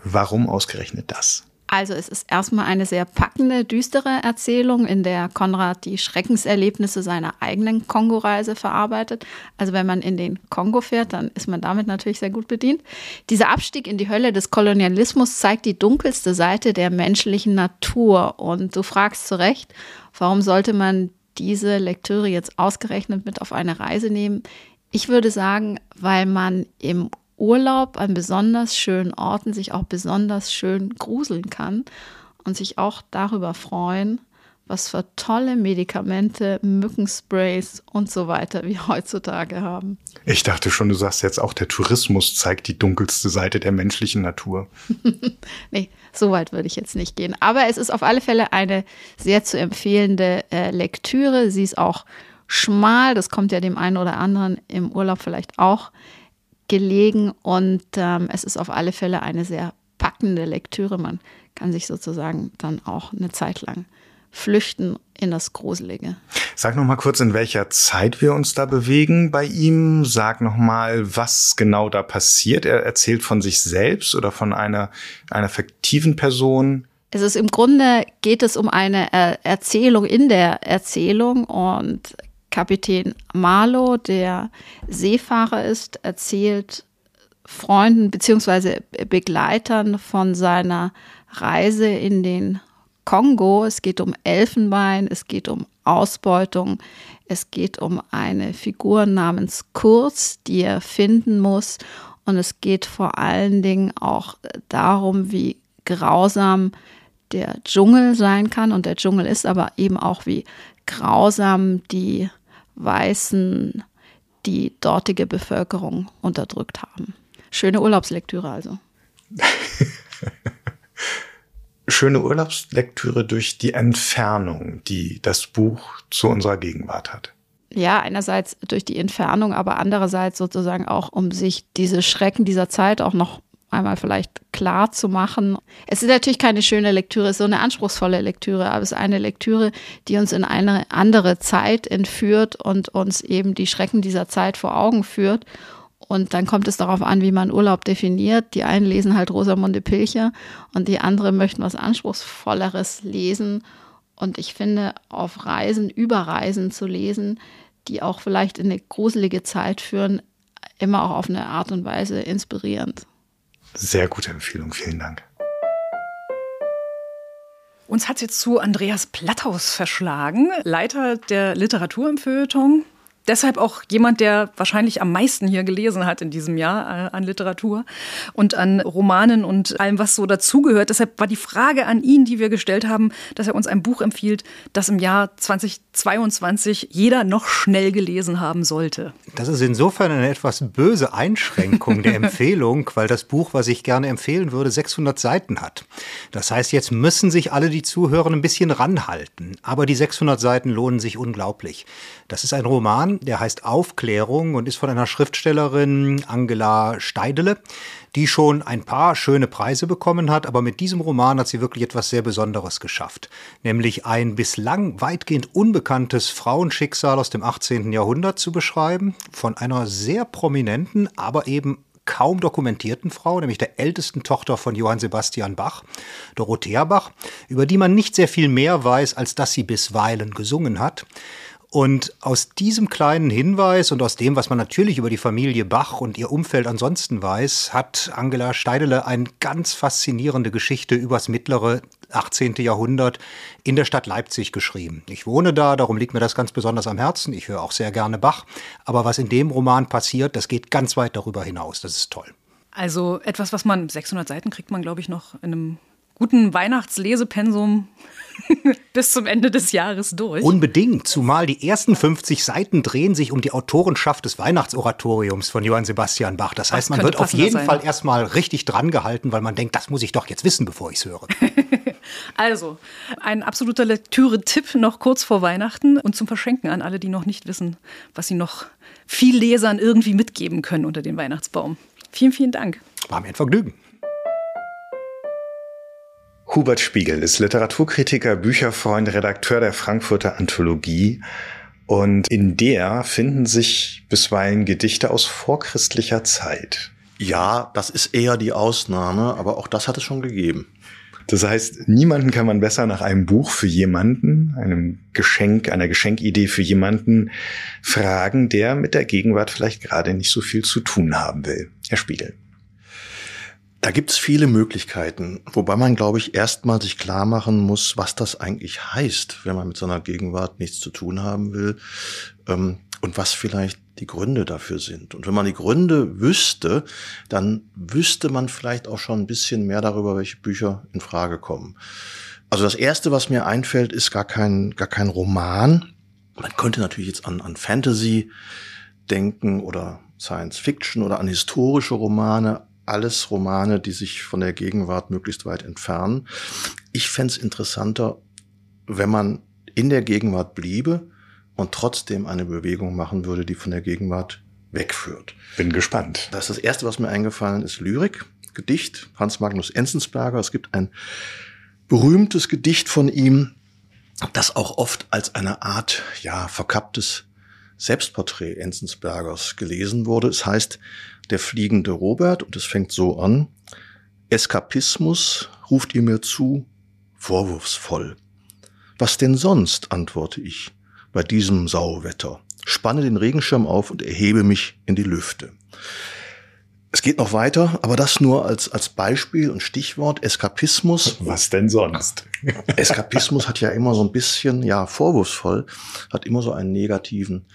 Warum ausgerechnet das? Also es ist erstmal eine sehr packende, düstere Erzählung, in der Konrad die Schreckenserlebnisse seiner eigenen Kongo-Reise verarbeitet. Also wenn man in den Kongo fährt, dann ist man damit natürlich sehr gut bedient. Dieser Abstieg in die Hölle des Kolonialismus zeigt die dunkelste Seite der menschlichen Natur. Und du fragst zu Recht, warum sollte man diese Lektüre jetzt ausgerechnet mit auf eine Reise nehmen? Ich würde sagen, weil man im Urlaub an besonders schönen Orten sich auch besonders schön gruseln kann und sich auch darüber freuen, was für tolle Medikamente, Mückensprays und so weiter wir heutzutage haben. Ich dachte schon, du sagst jetzt auch, der Tourismus zeigt die dunkelste Seite der menschlichen Natur. nee, so weit würde ich jetzt nicht gehen. Aber es ist auf alle Fälle eine sehr zu empfehlende äh, Lektüre. Sie ist auch schmal, das kommt ja dem einen oder anderen im Urlaub vielleicht auch gelegen und ähm, es ist auf alle Fälle eine sehr packende Lektüre. Man kann sich sozusagen dann auch eine Zeit lang flüchten in das Gruselige. Sag noch mal kurz, in welcher Zeit wir uns da bewegen bei ihm. Sag noch mal, was genau da passiert. Er erzählt von sich selbst oder von einer, einer fiktiven Person. Es ist im Grunde geht es um eine Erzählung in der Erzählung und Kapitän Marlow, der Seefahrer ist, erzählt Freunden bzw. Begleitern von seiner Reise in den Kongo. Es geht um Elfenbein, es geht um Ausbeutung, es geht um eine Figur namens Kurz, die er finden muss. Und es geht vor allen Dingen auch darum, wie grausam der Dschungel sein kann. Und der Dschungel ist aber eben auch, wie grausam die Weißen die dortige Bevölkerung unterdrückt haben. Schöne Urlaubslektüre also. Schöne Urlaubslektüre durch die Entfernung, die das Buch zu unserer Gegenwart hat. Ja, einerseits durch die Entfernung, aber andererseits sozusagen auch, um sich diese Schrecken dieser Zeit auch noch einmal vielleicht klar zu machen. Es ist natürlich keine schöne Lektüre, es ist so eine anspruchsvolle Lektüre, aber es ist eine Lektüre, die uns in eine andere Zeit entführt und uns eben die Schrecken dieser Zeit vor Augen führt. Und dann kommt es darauf an, wie man Urlaub definiert. Die einen lesen halt Rosamunde Pilcher und die anderen möchten was Anspruchsvolleres lesen. Und ich finde, auf Reisen, über Reisen zu lesen, die auch vielleicht in eine gruselige Zeit führen, immer auch auf eine Art und Weise inspirierend. Sehr gute Empfehlung, vielen Dank. Uns hat jetzt zu Andreas Platthaus verschlagen, Leiter der Literatur im Feuilleton deshalb auch jemand, der wahrscheinlich am meisten hier gelesen hat in diesem Jahr äh, an Literatur und an Romanen und allem, was so dazugehört. Deshalb war die Frage an ihn, die wir gestellt haben, dass er uns ein Buch empfiehlt, das im Jahr 2022 jeder noch schnell gelesen haben sollte. Das ist insofern eine etwas böse Einschränkung der Empfehlung, weil das Buch, was ich gerne empfehlen würde, 600 Seiten hat. Das heißt, jetzt müssen sich alle, die zuhören, ein bisschen ranhalten. Aber die 600 Seiten lohnen sich unglaublich. Das ist ein Roman, der heißt Aufklärung und ist von einer Schriftstellerin Angela Steidele, die schon ein paar schöne Preise bekommen hat, aber mit diesem Roman hat sie wirklich etwas sehr Besonderes geschafft, nämlich ein bislang weitgehend unbekanntes Frauenschicksal aus dem 18. Jahrhundert zu beschreiben, von einer sehr prominenten, aber eben kaum dokumentierten Frau, nämlich der ältesten Tochter von Johann Sebastian Bach, Dorothea Bach, über die man nicht sehr viel mehr weiß, als dass sie bisweilen gesungen hat. Und aus diesem kleinen Hinweis und aus dem, was man natürlich über die Familie Bach und ihr Umfeld ansonsten weiß, hat Angela Steidele eine ganz faszinierende Geschichte übers mittlere 18. Jahrhundert in der Stadt Leipzig geschrieben. Ich wohne da, darum liegt mir das ganz besonders am Herzen. Ich höre auch sehr gerne Bach. Aber was in dem Roman passiert, das geht ganz weit darüber hinaus. Das ist toll. Also etwas, was man, 600 Seiten kriegt man, glaube ich, noch in einem guten Weihnachtslesepensum bis zum Ende des Jahres durch. Unbedingt, zumal die ersten 50 Seiten drehen sich um die Autorenschaft des Weihnachtsoratoriums von Johann Sebastian Bach. Das heißt, man wird auf jeden sein. Fall erstmal richtig dran gehalten, weil man denkt, das muss ich doch jetzt wissen, bevor ich es höre. also, ein absoluter Lektüre-Tipp noch kurz vor Weihnachten und zum Verschenken an alle, die noch nicht wissen, was sie noch viel Lesern irgendwie mitgeben können unter den Weihnachtsbaum. Vielen, vielen Dank. War mir ein Vergnügen. Hubert Spiegel ist Literaturkritiker, Bücherfreund, Redakteur der Frankfurter Anthologie. Und in der finden sich bisweilen Gedichte aus vorchristlicher Zeit. Ja, das ist eher die Ausnahme, aber auch das hat es schon gegeben. Das heißt, niemanden kann man besser nach einem Buch für jemanden, einem Geschenk, einer Geschenkidee für jemanden fragen, der mit der Gegenwart vielleicht gerade nicht so viel zu tun haben will. Herr Spiegel. Da gibt es viele Möglichkeiten, wobei man, glaube ich, erstmal sich klar machen muss, was das eigentlich heißt, wenn man mit seiner Gegenwart nichts zu tun haben will ähm, und was vielleicht die Gründe dafür sind. Und wenn man die Gründe wüsste, dann wüsste man vielleicht auch schon ein bisschen mehr darüber, welche Bücher in Frage kommen. Also das erste, was mir einfällt, ist gar kein, gar kein Roman. Man könnte natürlich jetzt an, an Fantasy denken oder Science Fiction oder an historische Romane, alles Romane, die sich von der Gegenwart möglichst weit entfernen. Ich fände es interessanter, wenn man in der Gegenwart bliebe und trotzdem eine Bewegung machen würde, die von der Gegenwart wegführt. Bin gespannt. Das ist das Erste, was mir eingefallen ist, Lyrik, Gedicht, Hans Magnus Enzensberger. Es gibt ein berühmtes Gedicht von ihm, das auch oft als eine Art, ja, verkapptes Selbstporträt Enzensbergers gelesen wurde. Es heißt Der fliegende Robert und es fängt so an. Eskapismus ruft ihr mir zu, vorwurfsvoll. Was denn sonst, antworte ich, bei diesem Sauwetter. Spanne den Regenschirm auf und erhebe mich in die Lüfte. Es geht noch weiter, aber das nur als, als Beispiel und Stichwort Eskapismus. Was denn sonst? Eskapismus hat ja immer so ein bisschen, ja, vorwurfsvoll, hat immer so einen negativen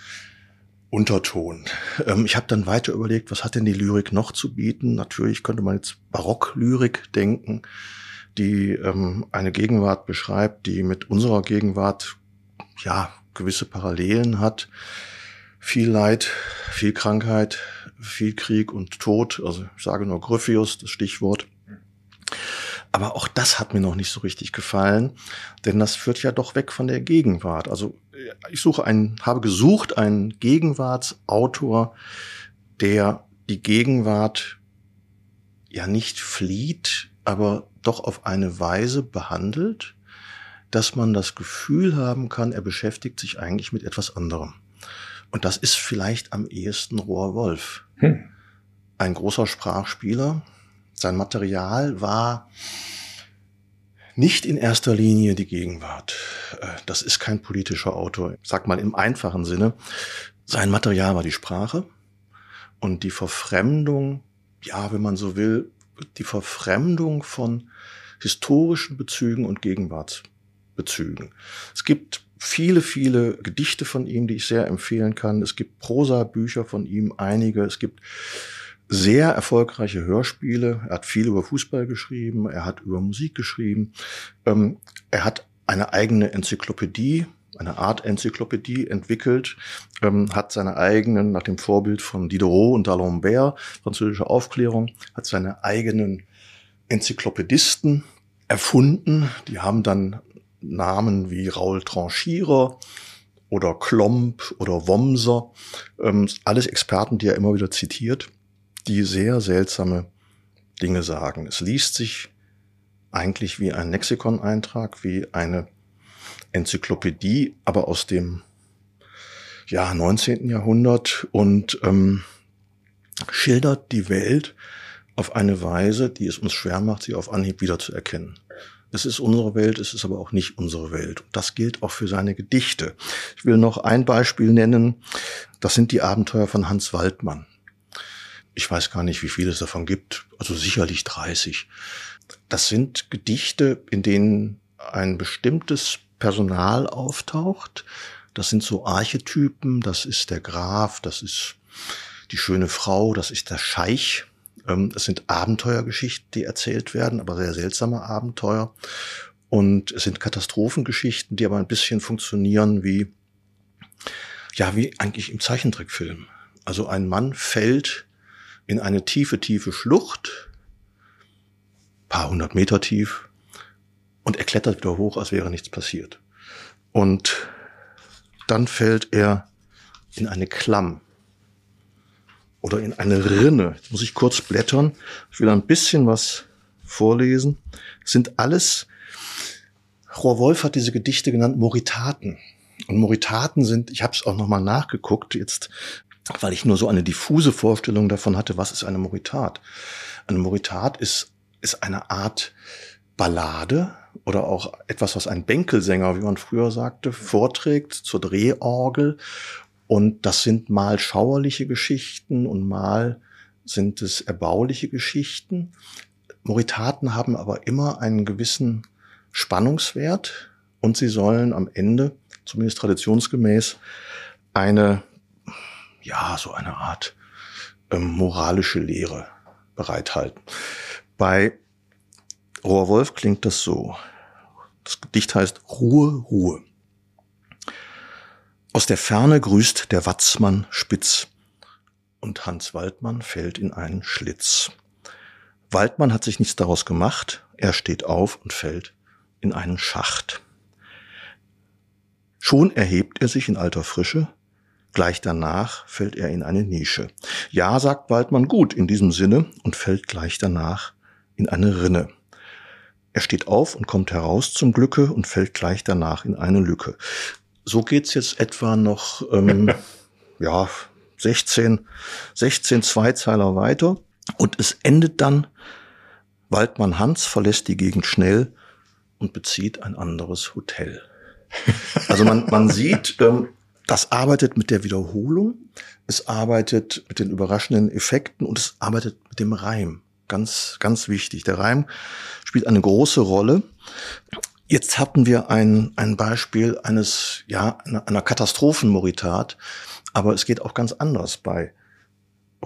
Unterton. Ähm, ich habe dann weiter überlegt, was hat denn die Lyrik noch zu bieten? Natürlich könnte man jetzt Barocklyrik denken, die ähm, eine Gegenwart beschreibt, die mit unserer Gegenwart ja gewisse Parallelen hat. Viel Leid, viel Krankheit, viel Krieg und Tod. Also ich sage nur Gryphius, das Stichwort. Aber auch das hat mir noch nicht so richtig gefallen, denn das führt ja doch weg von der Gegenwart. Also ich suche einen, habe gesucht einen Gegenwartsautor, der die Gegenwart ja nicht flieht, aber doch auf eine Weise behandelt, dass man das Gefühl haben kann, er beschäftigt sich eigentlich mit etwas anderem. Und das ist vielleicht am ehesten Rohr Wolf. Hm. Ein großer Sprachspieler. Sein Material war nicht in erster Linie die Gegenwart. Äh, das ist kein politischer Autor. Sag mal im einfachen Sinne. Sein Material war die Sprache und die Verfremdung, ja, wenn man so will, die Verfremdung von historischen Bezügen und Gegenwartsbezügen. Es gibt viele, viele Gedichte von ihm, die ich sehr empfehlen kann. Es gibt Prosa-Bücher von ihm, einige. Es gibt sehr erfolgreiche Hörspiele. Er hat viel über Fußball geschrieben, er hat über Musik geschrieben. Ähm, er hat eine eigene Enzyklopädie, eine Art Enzyklopädie entwickelt, ähm, hat seine eigenen, nach dem Vorbild von Diderot und d'Alembert, französische Aufklärung, hat seine eigenen Enzyklopädisten erfunden. Die haben dann Namen wie Raul Tranchierer oder Klomp oder Womser, ähm, alles Experten, die er immer wieder zitiert, die sehr seltsame Dinge sagen. Es liest sich eigentlich wie ein Lexikon-Eintrag, wie eine Enzyklopädie, aber aus dem ja, 19. Jahrhundert und ähm, schildert die Welt auf eine Weise, die es uns schwer macht, sie auf Anhieb wiederzuerkennen. Es ist unsere Welt, es ist aber auch nicht unsere Welt. Das gilt auch für seine Gedichte. Ich will noch ein Beispiel nennen. Das sind die Abenteuer von Hans Waldmann. Ich weiß gar nicht, wie viele es davon gibt. Also sicherlich 30. Das sind Gedichte, in denen ein bestimmtes Personal auftaucht. Das sind so Archetypen. Das ist der Graf, das ist die schöne Frau, das ist der Scheich. Ähm, es sind Abenteuergeschichten, die erzählt werden, aber sehr seltsame Abenteuer. Und es sind Katastrophengeschichten, die aber ein bisschen funktionieren wie, ja, wie eigentlich im Zeichentrickfilm. Also ein Mann fällt in eine tiefe, tiefe Schlucht, paar hundert Meter tief, und er klettert wieder hoch, als wäre nichts passiert. Und dann fällt er in eine Klamm oder in eine Rinne. Jetzt muss ich kurz blättern. Ich will ein bisschen was vorlesen. Das sind alles, Rohr Wolf hat diese Gedichte genannt Moritaten. Und Moritaten sind, ich habe es auch nochmal nachgeguckt, jetzt, weil ich nur so eine diffuse Vorstellung davon hatte, was ist eine Moritat. Eine Moritat ist, ist eine Art Ballade oder auch etwas, was ein Bänkelsänger, wie man früher sagte, vorträgt zur Drehorgel und das sind mal schauerliche Geschichten und mal sind es erbauliche Geschichten. Moritaten haben aber immer einen gewissen Spannungswert und sie sollen am Ende, zumindest traditionsgemäß, eine, ja, so eine Art ähm, moralische Lehre bereithalten. Bei Rohrwolf klingt das so. Das Gedicht heißt Ruhe, Ruhe. Aus der Ferne grüßt der Watzmann spitz und Hans Waldmann fällt in einen Schlitz. Waldmann hat sich nichts daraus gemacht, er steht auf und fällt in einen Schacht. Schon erhebt er sich in alter Frische, gleich danach fällt er in eine Nische. Ja, sagt Waldmann gut in diesem Sinne und fällt gleich danach in eine Rinne. Er steht auf und kommt heraus zum Glücke und fällt gleich danach in eine Lücke. So geht's jetzt etwa noch, ähm, ja, 16, 16 Zweizeiler weiter. Und es endet dann, Waldmann Hans verlässt die Gegend schnell und bezieht ein anderes Hotel. Also man, man sieht, ähm, das arbeitet mit der Wiederholung, es arbeitet mit den überraschenden Effekten und es arbeitet mit dem Reim. Ganz, ganz wichtig. Der Reim spielt eine große Rolle. Jetzt hatten wir ein, ein Beispiel eines, ja, einer Katastrophenmoritat, aber es geht auch ganz anders bei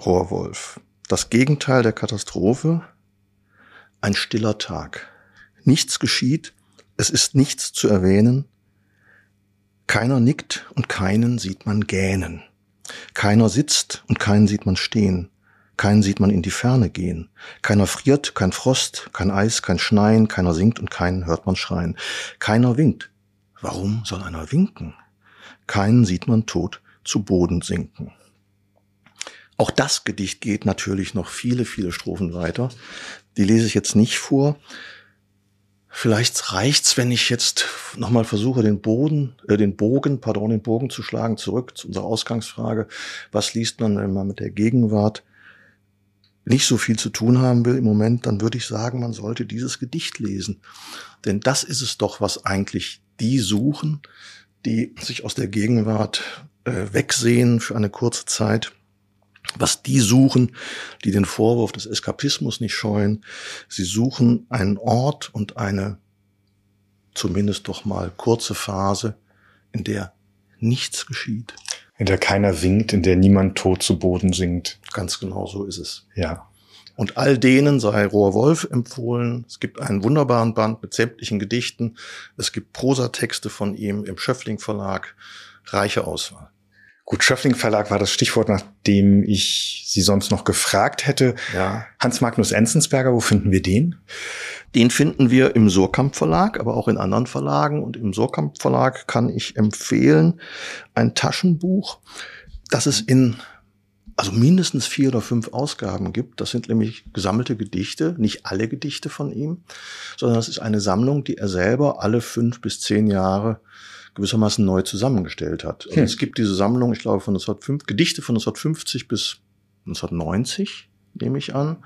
Rohrwolf. Das Gegenteil der Katastrophe, ein stiller Tag. Nichts geschieht, es ist nichts zu erwähnen, keiner nickt und keinen sieht man gähnen. Keiner sitzt und keinen sieht man stehen. Keinen sieht man in die Ferne gehen. Keiner friert, kein Frost, kein Eis, kein Schneien, keiner singt und keinen hört man schreien. Keiner winkt. Warum soll einer winken? Keinen sieht man tot zu Boden sinken. Auch das Gedicht geht natürlich noch viele, viele Strophen weiter. Die lese ich jetzt nicht vor. Vielleicht reicht's, wenn ich jetzt nochmal versuche, den Boden, äh, den Bogen, pardon, den Bogen zu schlagen, zurück zu unserer Ausgangsfrage. Was liest man, wenn man mit der Gegenwart nicht so viel zu tun haben will im Moment, dann würde ich sagen, man sollte dieses Gedicht lesen. Denn das ist es doch, was eigentlich die suchen, die sich aus der Gegenwart äh, wegsehen für eine kurze Zeit was die suchen, die den Vorwurf des Eskapismus nicht scheuen. Sie suchen einen Ort und eine zumindest doch mal kurze Phase, in der nichts geschieht. In der keiner winkt, in der niemand tot zu Boden sinkt. Ganz genau so ist es. Ja. Und all denen sei Rohr Wolf empfohlen. Es gibt einen wunderbaren Band mit sämtlichen Gedichten. Es gibt Prosatexte von ihm im Schöffling Verlag. Reiche Auswahl. Gut, Schöffling Verlag war das Stichwort, nach dem ich Sie sonst noch gefragt hätte. Ja. Hans Magnus Enzensberger, wo finden wir den? Den finden wir im Surkamp Verlag, aber auch in anderen Verlagen. Und im Surkamp Verlag kann ich empfehlen ein Taschenbuch, das es in also mindestens vier oder fünf Ausgaben gibt. Das sind nämlich gesammelte Gedichte, nicht alle Gedichte von ihm, sondern das ist eine Sammlung, die er selber alle fünf bis zehn Jahre gewissermaßen neu zusammengestellt hat. Also hm. Es gibt diese Sammlung, ich glaube, von 1905, Gedichte von 1950 bis 1990, nehme ich an,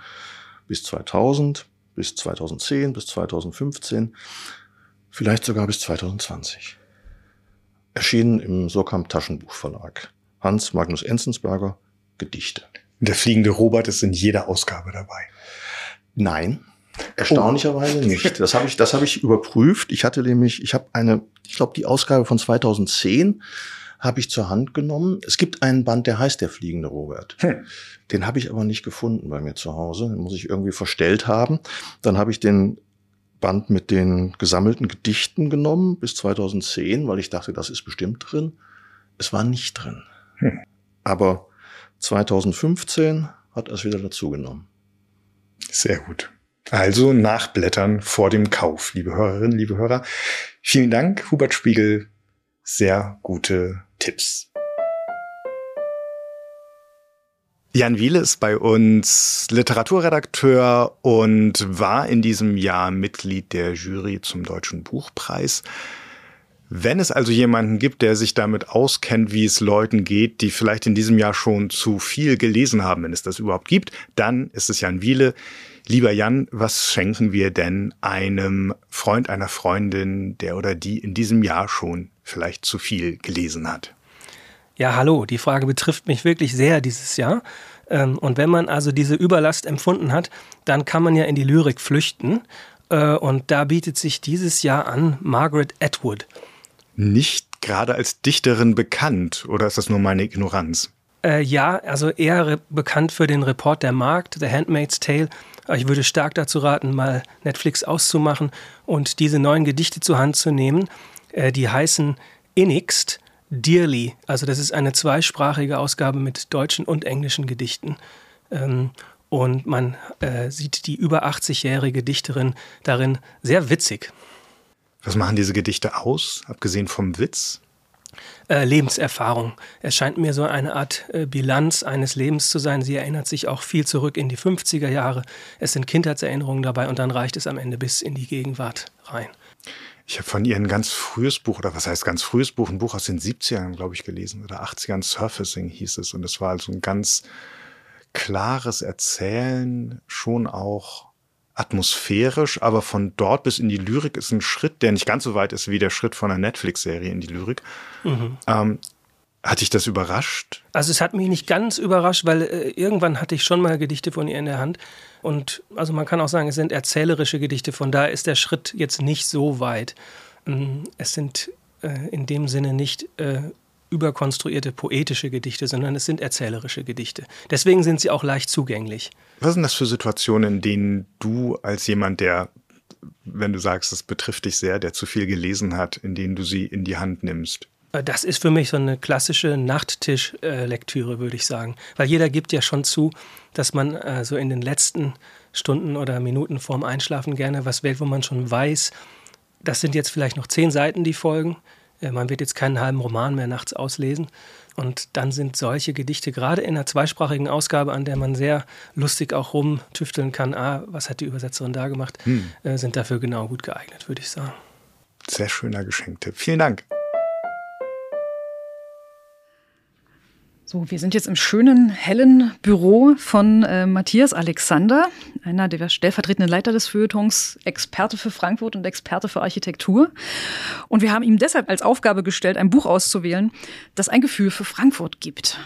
bis 2000, bis 2010, bis 2015, vielleicht sogar bis 2020. Erschienen im Surkamp Taschenbuchverlag. Hans Magnus Enzensberger, Gedichte. Der fliegende Robert ist in jeder Ausgabe dabei. Nein, Erstaunlicherweise oh. nicht. Das habe ich, das habe ich überprüft. Ich hatte nämlich, ich habe eine, ich glaube, die Ausgabe von 2010 habe ich zur Hand genommen. Es gibt einen Band, der heißt Der fliegende Robert. Hm. Den habe ich aber nicht gefunden bei mir zu Hause. Den muss ich irgendwie verstellt haben. Dann habe ich den Band mit den gesammelten Gedichten genommen bis 2010, weil ich dachte, das ist bestimmt drin. Es war nicht drin. Hm. Aber 2015 hat er es wieder dazugenommen. Sehr gut. Also nachblättern vor dem Kauf, liebe Hörerinnen, liebe Hörer. Vielen Dank, Hubert Spiegel. Sehr gute Tipps. Jan Wiele ist bei uns Literaturredakteur und war in diesem Jahr Mitglied der Jury zum Deutschen Buchpreis. Wenn es also jemanden gibt, der sich damit auskennt, wie es Leuten geht, die vielleicht in diesem Jahr schon zu viel gelesen haben, wenn es das überhaupt gibt, dann ist es Jan Wiele. Lieber Jan, was schenken wir denn einem Freund, einer Freundin, der oder die in diesem Jahr schon vielleicht zu viel gelesen hat? Ja, hallo, die Frage betrifft mich wirklich sehr dieses Jahr. Ähm, und wenn man also diese Überlast empfunden hat, dann kann man ja in die Lyrik flüchten. Äh, und da bietet sich dieses Jahr an Margaret Atwood. Nicht gerade als Dichterin bekannt, oder ist das nur meine Ignoranz? Äh, ja, also eher bekannt für den Report der Markt, The Handmaid's Tale ich würde stark dazu raten, mal Netflix auszumachen und diese neuen Gedichte zur Hand zu nehmen. Äh, die heißen Innigst Dearly. Also das ist eine zweisprachige Ausgabe mit deutschen und englischen Gedichten. Ähm, und man äh, sieht die über 80-jährige Dichterin darin sehr witzig. Was machen diese Gedichte aus, abgesehen vom Witz? Äh, Lebenserfahrung. Es scheint mir so eine Art äh, Bilanz eines Lebens zu sein. Sie erinnert sich auch viel zurück in die 50er Jahre. Es sind Kindheitserinnerungen dabei und dann reicht es am Ende bis in die Gegenwart rein. Ich habe von ihr ein ganz frühes Buch, oder was heißt ganz frühes Buch, ein Buch aus den 70ern, glaube ich, gelesen, oder 80ern, Surfacing hieß es. Und es war also ein ganz klares Erzählen, schon auch atmosphärisch, aber von dort bis in die Lyrik ist ein Schritt, der nicht ganz so weit ist wie der Schritt von einer Netflix-Serie in die Lyrik. Mhm. Ähm, hat dich das überrascht? Also es hat mich nicht ganz überrascht, weil äh, irgendwann hatte ich schon mal Gedichte von ihr in der Hand. Und also man kann auch sagen, es sind erzählerische Gedichte, von daher ist der Schritt jetzt nicht so weit. Ähm, es sind äh, in dem Sinne nicht äh, überkonstruierte poetische Gedichte, sondern es sind erzählerische Gedichte. Deswegen sind sie auch leicht zugänglich. Was sind das für Situationen, in denen du als jemand, der, wenn du sagst, das betrifft dich sehr, der zu viel gelesen hat, in denen du sie in die Hand nimmst? Äh, das ist für mich so eine klassische Nachttischlektüre, würde ich sagen. Weil jeder gibt ja schon zu, dass man äh, so in den letzten Stunden oder Minuten vorm Einschlafen gerne was wählt, wo man schon weiß, das sind jetzt vielleicht noch zehn Seiten, die folgen. Äh, man wird jetzt keinen halben Roman mehr nachts auslesen. Und dann sind solche Gedichte, gerade in einer zweisprachigen Ausgabe, an der man sehr lustig auch rumtüfteln kann, ah, was hat die Übersetzerin da gemacht, hm. äh, sind dafür genau gut geeignet, würde ich sagen. Sehr schöner Geschenktipp. Vielen Dank. So, wir sind jetzt im schönen, hellen Büro von äh, Matthias Alexander, einer der stellvertretenden Leiter des Feuilletons, Experte für Frankfurt und Experte für Architektur. Und wir haben ihm deshalb als Aufgabe gestellt, ein Buch auszuwählen, das ein Gefühl für Frankfurt gibt.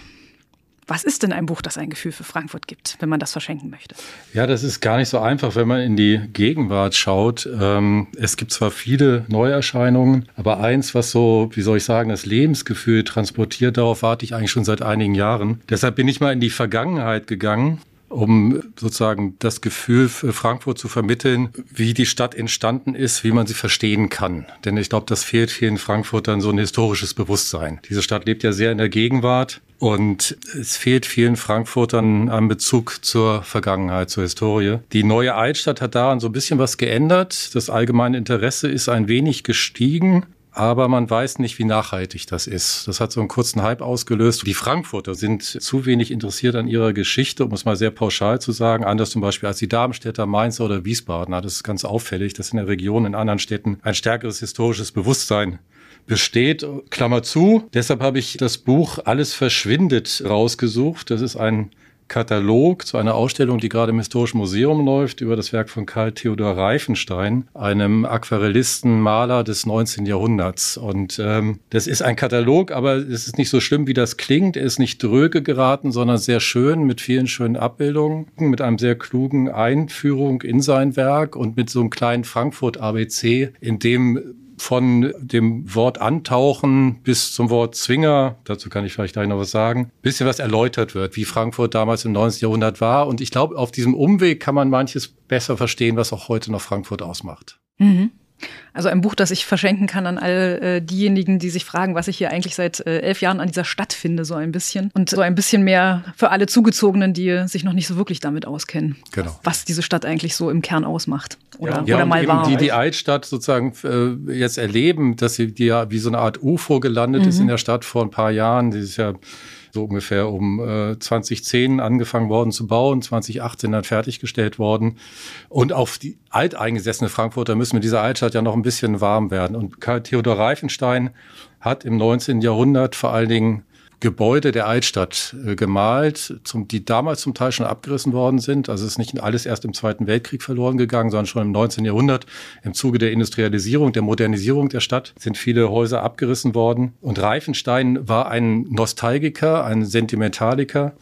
Was ist denn ein Buch, das ein Gefühl für Frankfurt gibt, wenn man das verschenken möchte? Ja, das ist gar nicht so einfach, wenn man in die Gegenwart schaut. Ähm, es gibt zwar viele Neuerscheinungen, aber eins, was so, wie soll ich sagen, das Lebensgefühl transportiert, darauf warte ich eigentlich schon seit einigen Jahren. Deshalb bin ich mal in die Vergangenheit gegangen um sozusagen das Gefühl für Frankfurt zu vermitteln, wie die Stadt entstanden ist, wie man sie verstehen kann. Denn ich glaube, das fehlt vielen Frankfurtern so ein historisches Bewusstsein. Diese Stadt lebt ja sehr in der Gegenwart und es fehlt vielen Frankfurtern am Bezug zur Vergangenheit, zur Historie. Die neue Altstadt hat daran so ein bisschen was geändert. Das allgemeine Interesse ist ein wenig gestiegen aber man weiß nicht, wie nachhaltig das ist. Das hat so einen kurzen Hype ausgelöst. Die Frankfurter sind zu wenig interessiert an ihrer Geschichte, um es mal sehr pauschal zu sagen, anders zum Beispiel als die Darmstädter, Mainzer oder Wiesbadener. Das ist ganz auffällig, dass in der Region, in anderen Städten ein stärkeres historisches Bewusstsein besteht. Klammer zu. Deshalb habe ich das Buch Alles verschwindet rausgesucht. Das ist ein Katalog zu einer Ausstellung, die gerade im Historischen Museum läuft, über das Werk von Karl Theodor Reifenstein, einem Aquarellisten, Maler des 19. Jahrhunderts. Und ähm, das ist ein Katalog, aber es ist nicht so schlimm, wie das klingt. Er ist nicht dröge geraten, sondern sehr schön, mit vielen schönen Abbildungen, mit einem sehr klugen Einführung in sein Werk und mit so einem kleinen Frankfurt-ABC, in dem von dem Wort Antauchen bis zum Wort Zwinger, dazu kann ich vielleicht gleich noch was sagen, bisschen was erläutert wird, wie Frankfurt damals im 19. Jahrhundert war. Und ich glaube, auf diesem Umweg kann man manches besser verstehen, was auch heute noch Frankfurt ausmacht. Mhm. Also ein Buch, das ich verschenken kann an all äh, diejenigen, die sich fragen, was ich hier eigentlich seit äh, elf Jahren an dieser Stadt finde, so ein bisschen. Und so ein bisschen mehr für alle Zugezogenen, die sich noch nicht so wirklich damit auskennen, genau. was diese Stadt eigentlich so im Kern ausmacht. Oder, ja, oder mal war. Die die Altstadt sozusagen äh, jetzt erleben, dass sie die ja wie so eine Art UFO gelandet mhm. ist in der Stadt vor ein paar Jahren. Die ist ja so ungefähr um äh, 2010 angefangen worden zu bauen, 2018 dann fertiggestellt worden. Und auf die alteingesessene Frankfurter müssen mit dieser Altstadt ja noch ein bisschen warm werden. Und Karl Theodor Reifenstein hat im 19. Jahrhundert vor allen Dingen Gebäude der Altstadt äh, gemalt, zum, die damals zum Teil schon abgerissen worden sind. Also es ist nicht alles erst im Zweiten Weltkrieg verloren gegangen, sondern schon im 19. Jahrhundert im Zuge der Industrialisierung, der Modernisierung der Stadt sind viele Häuser abgerissen worden. Und Reifenstein war ein Nostalgiker, ein Sentimentaliker,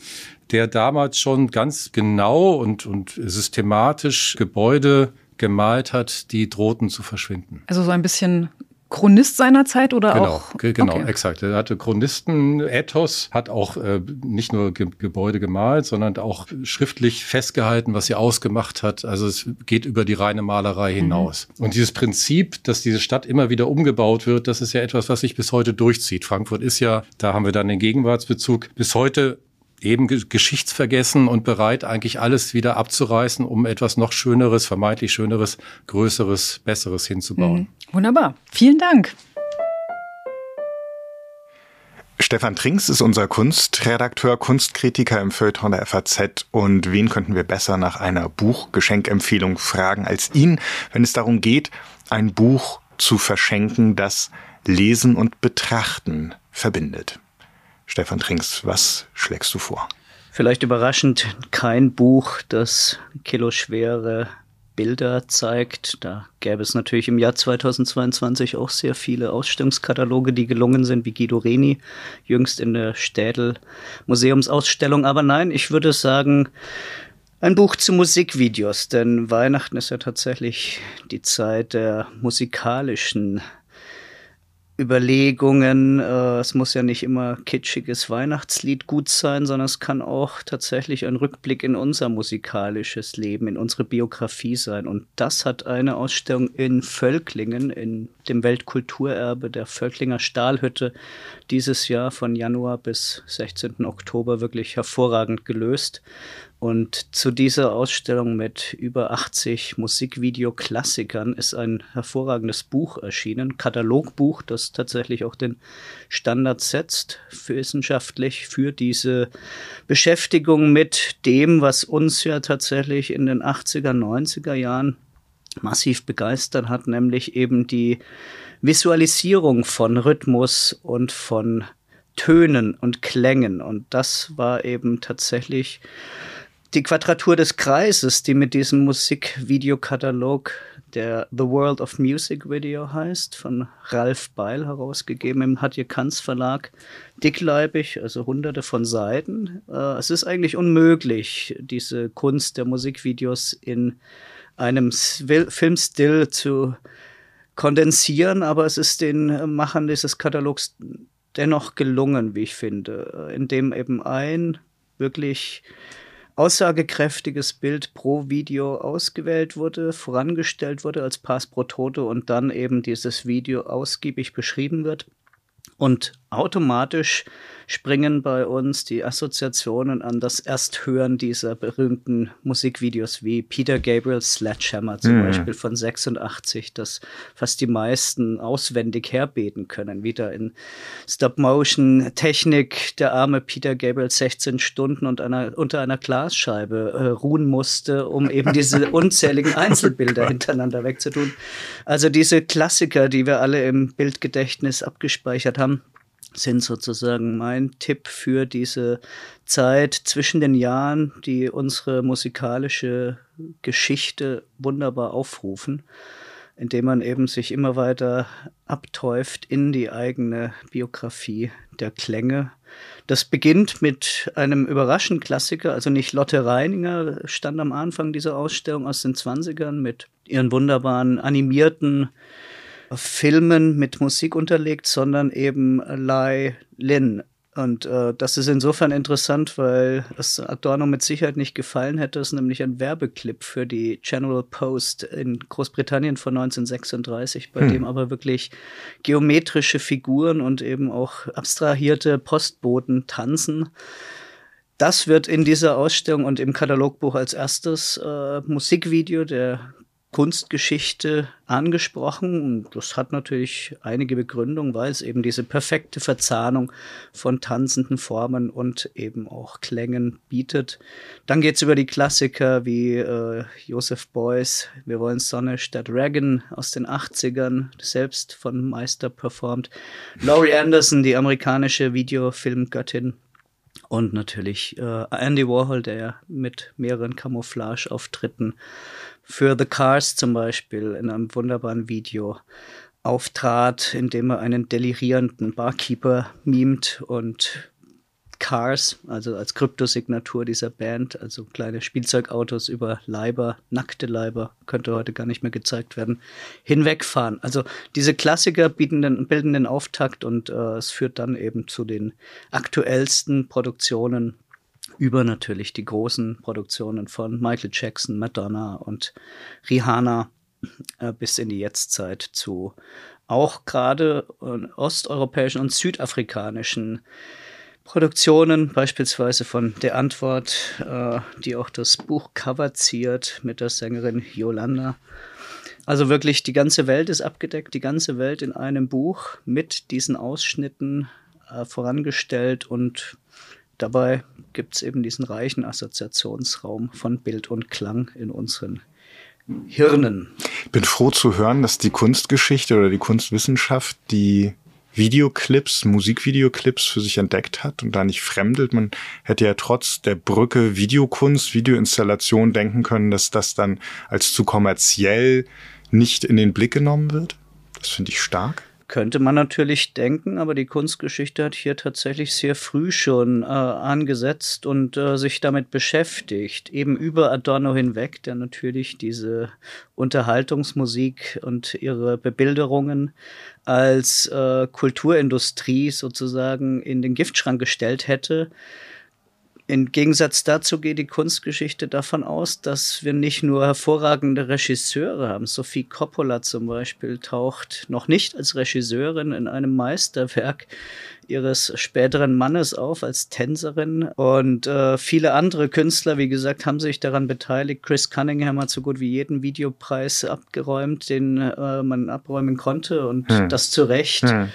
der damals schon ganz genau und, und systematisch Gebäude gemalt hat, die drohten zu verschwinden. Also so ein bisschen Chronist seiner Zeit oder genau, auch? Genau, okay. exakt. Er hatte Chronisten-Ethos, hat auch äh, nicht nur Ge Gebäude gemalt, sondern auch schriftlich festgehalten, was sie ausgemacht hat. Also es geht über die reine Malerei mhm. hinaus. Mhm. Und dieses Prinzip, dass diese Stadt immer wieder umgebaut wird, das ist ja etwas, was sich bis heute durchzieht. Frankfurt ist ja, da haben wir dann den Gegenwartsbezug, bis heute eben geschichtsvergessen und bereit, eigentlich alles wieder abzureißen, um etwas noch Schöneres, vermeintlich Schöneres, Größeres, Besseres hinzubauen. Mhm. Wunderbar. Vielen Dank. Stefan Trinks ist unser Kunstredakteur, Kunstkritiker im Feuilleton der FAZ. Und wen könnten wir besser nach einer Buchgeschenkempfehlung fragen als ihn, wenn es darum geht, ein Buch zu verschenken, das Lesen und Betrachten verbindet? Stefan Trinks, was schlägst du vor? Vielleicht überraschend kein Buch, das kiloschwere Bilder zeigt. Da gäbe es natürlich im Jahr 2022 auch sehr viele Ausstellungskataloge, die gelungen sind, wie Guido Reni jüngst in der Städel Museumsausstellung. Aber nein, ich würde sagen, ein Buch zu Musikvideos, denn Weihnachten ist ja tatsächlich die Zeit der musikalischen Überlegungen. Äh, es muss ja nicht immer kitschiges Weihnachtslied gut sein, sondern es kann auch tatsächlich ein Rückblick in unser musikalisches Leben, in unsere Biografie sein. Und das hat eine Ausstellung in Völklingen, in dem Weltkulturerbe der Völklinger Stahlhütte, dieses Jahr von Januar bis 16. Oktober wirklich hervorragend gelöst. Und zu dieser Ausstellung mit über 80 Musikvideoklassikern ist ein hervorragendes Buch erschienen, Katalogbuch, das tatsächlich auch den Standard setzt für wissenschaftlich für diese Beschäftigung mit dem, was uns ja tatsächlich in den 80er, 90er Jahren massiv begeistert hat, nämlich eben die Visualisierung von Rhythmus und von Tönen und Klängen. Und das war eben tatsächlich die Quadratur des Kreises, die mit diesem Musikvideokatalog, der The World of Music Video heißt, von Ralf Beil herausgegeben im Hatje Kanz Verlag, dickleibig, also hunderte von Seiten. Äh, es ist eigentlich unmöglich, diese Kunst der Musikvideos in einem Filmstil zu kondensieren, aber es ist den Machern dieses Katalogs dennoch gelungen, wie ich finde, indem eben ein wirklich aussagekräftiges Bild pro Video ausgewählt wurde, vorangestellt wurde als Pass pro Toto und dann eben dieses Video ausgiebig beschrieben wird. Und automatisch springen bei uns die Assoziationen an das Ersthören dieser berühmten Musikvideos wie Peter Gabriel's Sledgehammer zum mhm. Beispiel von 86, das fast die meisten auswendig herbeten können. Wieder in Stop-Motion-Technik der arme Peter Gabriel 16 Stunden und einer, unter einer Glasscheibe äh, ruhen musste, um eben diese unzähligen Einzelbilder hintereinander wegzutun. Also diese Klassiker, die wir alle im Bildgedächtnis abgespeichert haben, sind sozusagen mein Tipp für diese Zeit zwischen den Jahren, die unsere musikalische Geschichte wunderbar aufrufen, indem man eben sich immer weiter abtäuft in die eigene Biografie der Klänge. Das beginnt mit einem überraschenden Klassiker, also nicht Lotte Reininger stand am Anfang dieser Ausstellung aus den 20ern mit ihren wunderbaren animierten Filmen mit Musik unterlegt, sondern eben Lai Lin. Und äh, das ist insofern interessant, weil es Adorno mit Sicherheit nicht gefallen hätte. Es ist nämlich ein Werbeclip für die General Post in Großbritannien von 1936, bei hm. dem aber wirklich geometrische Figuren und eben auch abstrahierte Postboten tanzen. Das wird in dieser Ausstellung und im Katalogbuch als erstes äh, Musikvideo der Kunstgeschichte angesprochen. Und das hat natürlich einige Begründung, weil es eben diese perfekte Verzahnung von tanzenden Formen und eben auch Klängen bietet. Dann geht's über die Klassiker wie äh, Joseph Beuys, Wir wollen Sonne statt Reagan aus den 80ern, selbst von Meister performt. Laurie Anderson, die amerikanische Videofilmgöttin. Und natürlich äh, Andy Warhol, der mit mehreren Camouflage-Auftritten für The Cars zum Beispiel in einem wunderbaren Video auftrat, indem er einen delirierenden Barkeeper mimt und Cars, also als Kryptosignatur dieser Band, also kleine Spielzeugautos über Leiber, nackte Leiber, könnte heute gar nicht mehr gezeigt werden, hinwegfahren. Also diese Klassiker bieten den, bilden den Auftakt und äh, es führt dann eben zu den aktuellsten Produktionen über natürlich die großen Produktionen von Michael Jackson, Madonna und Rihanna äh, bis in die Jetztzeit zu auch gerade äh, osteuropäischen und südafrikanischen Produktionen, beispielsweise von Der Antwort, äh, die auch das Buch Cover ziert mit der Sängerin Yolanda. Also wirklich, die ganze Welt ist abgedeckt, die ganze Welt in einem Buch mit diesen Ausschnitten äh, vorangestellt und dabei gibt es eben diesen reichen Assoziationsraum von Bild und Klang in unseren Hirnen. Ich bin froh zu hören, dass die Kunstgeschichte oder die Kunstwissenschaft die Videoclips, Musikvideoclips für sich entdeckt hat und da nicht fremdelt. Man hätte ja trotz der Brücke Videokunst, Videoinstallation denken können, dass das dann als zu kommerziell nicht in den Blick genommen wird. Das finde ich stark. Könnte man natürlich denken, aber die Kunstgeschichte hat hier tatsächlich sehr früh schon äh, angesetzt und äh, sich damit beschäftigt, eben über Adorno hinweg, der natürlich diese Unterhaltungsmusik und ihre Bebilderungen als äh, Kulturindustrie sozusagen in den Giftschrank gestellt hätte im Gegensatz dazu geht die Kunstgeschichte davon aus, dass wir nicht nur hervorragende Regisseure haben. Sophie Coppola zum Beispiel taucht noch nicht als Regisseurin in einem Meisterwerk ihres späteren Mannes auf als Tänzerin und äh, viele andere Künstler, wie gesagt, haben sich daran beteiligt. Chris Cunningham hat so gut wie jeden Videopreis abgeräumt, den äh, man abräumen konnte und hm. das zu Recht. Hm.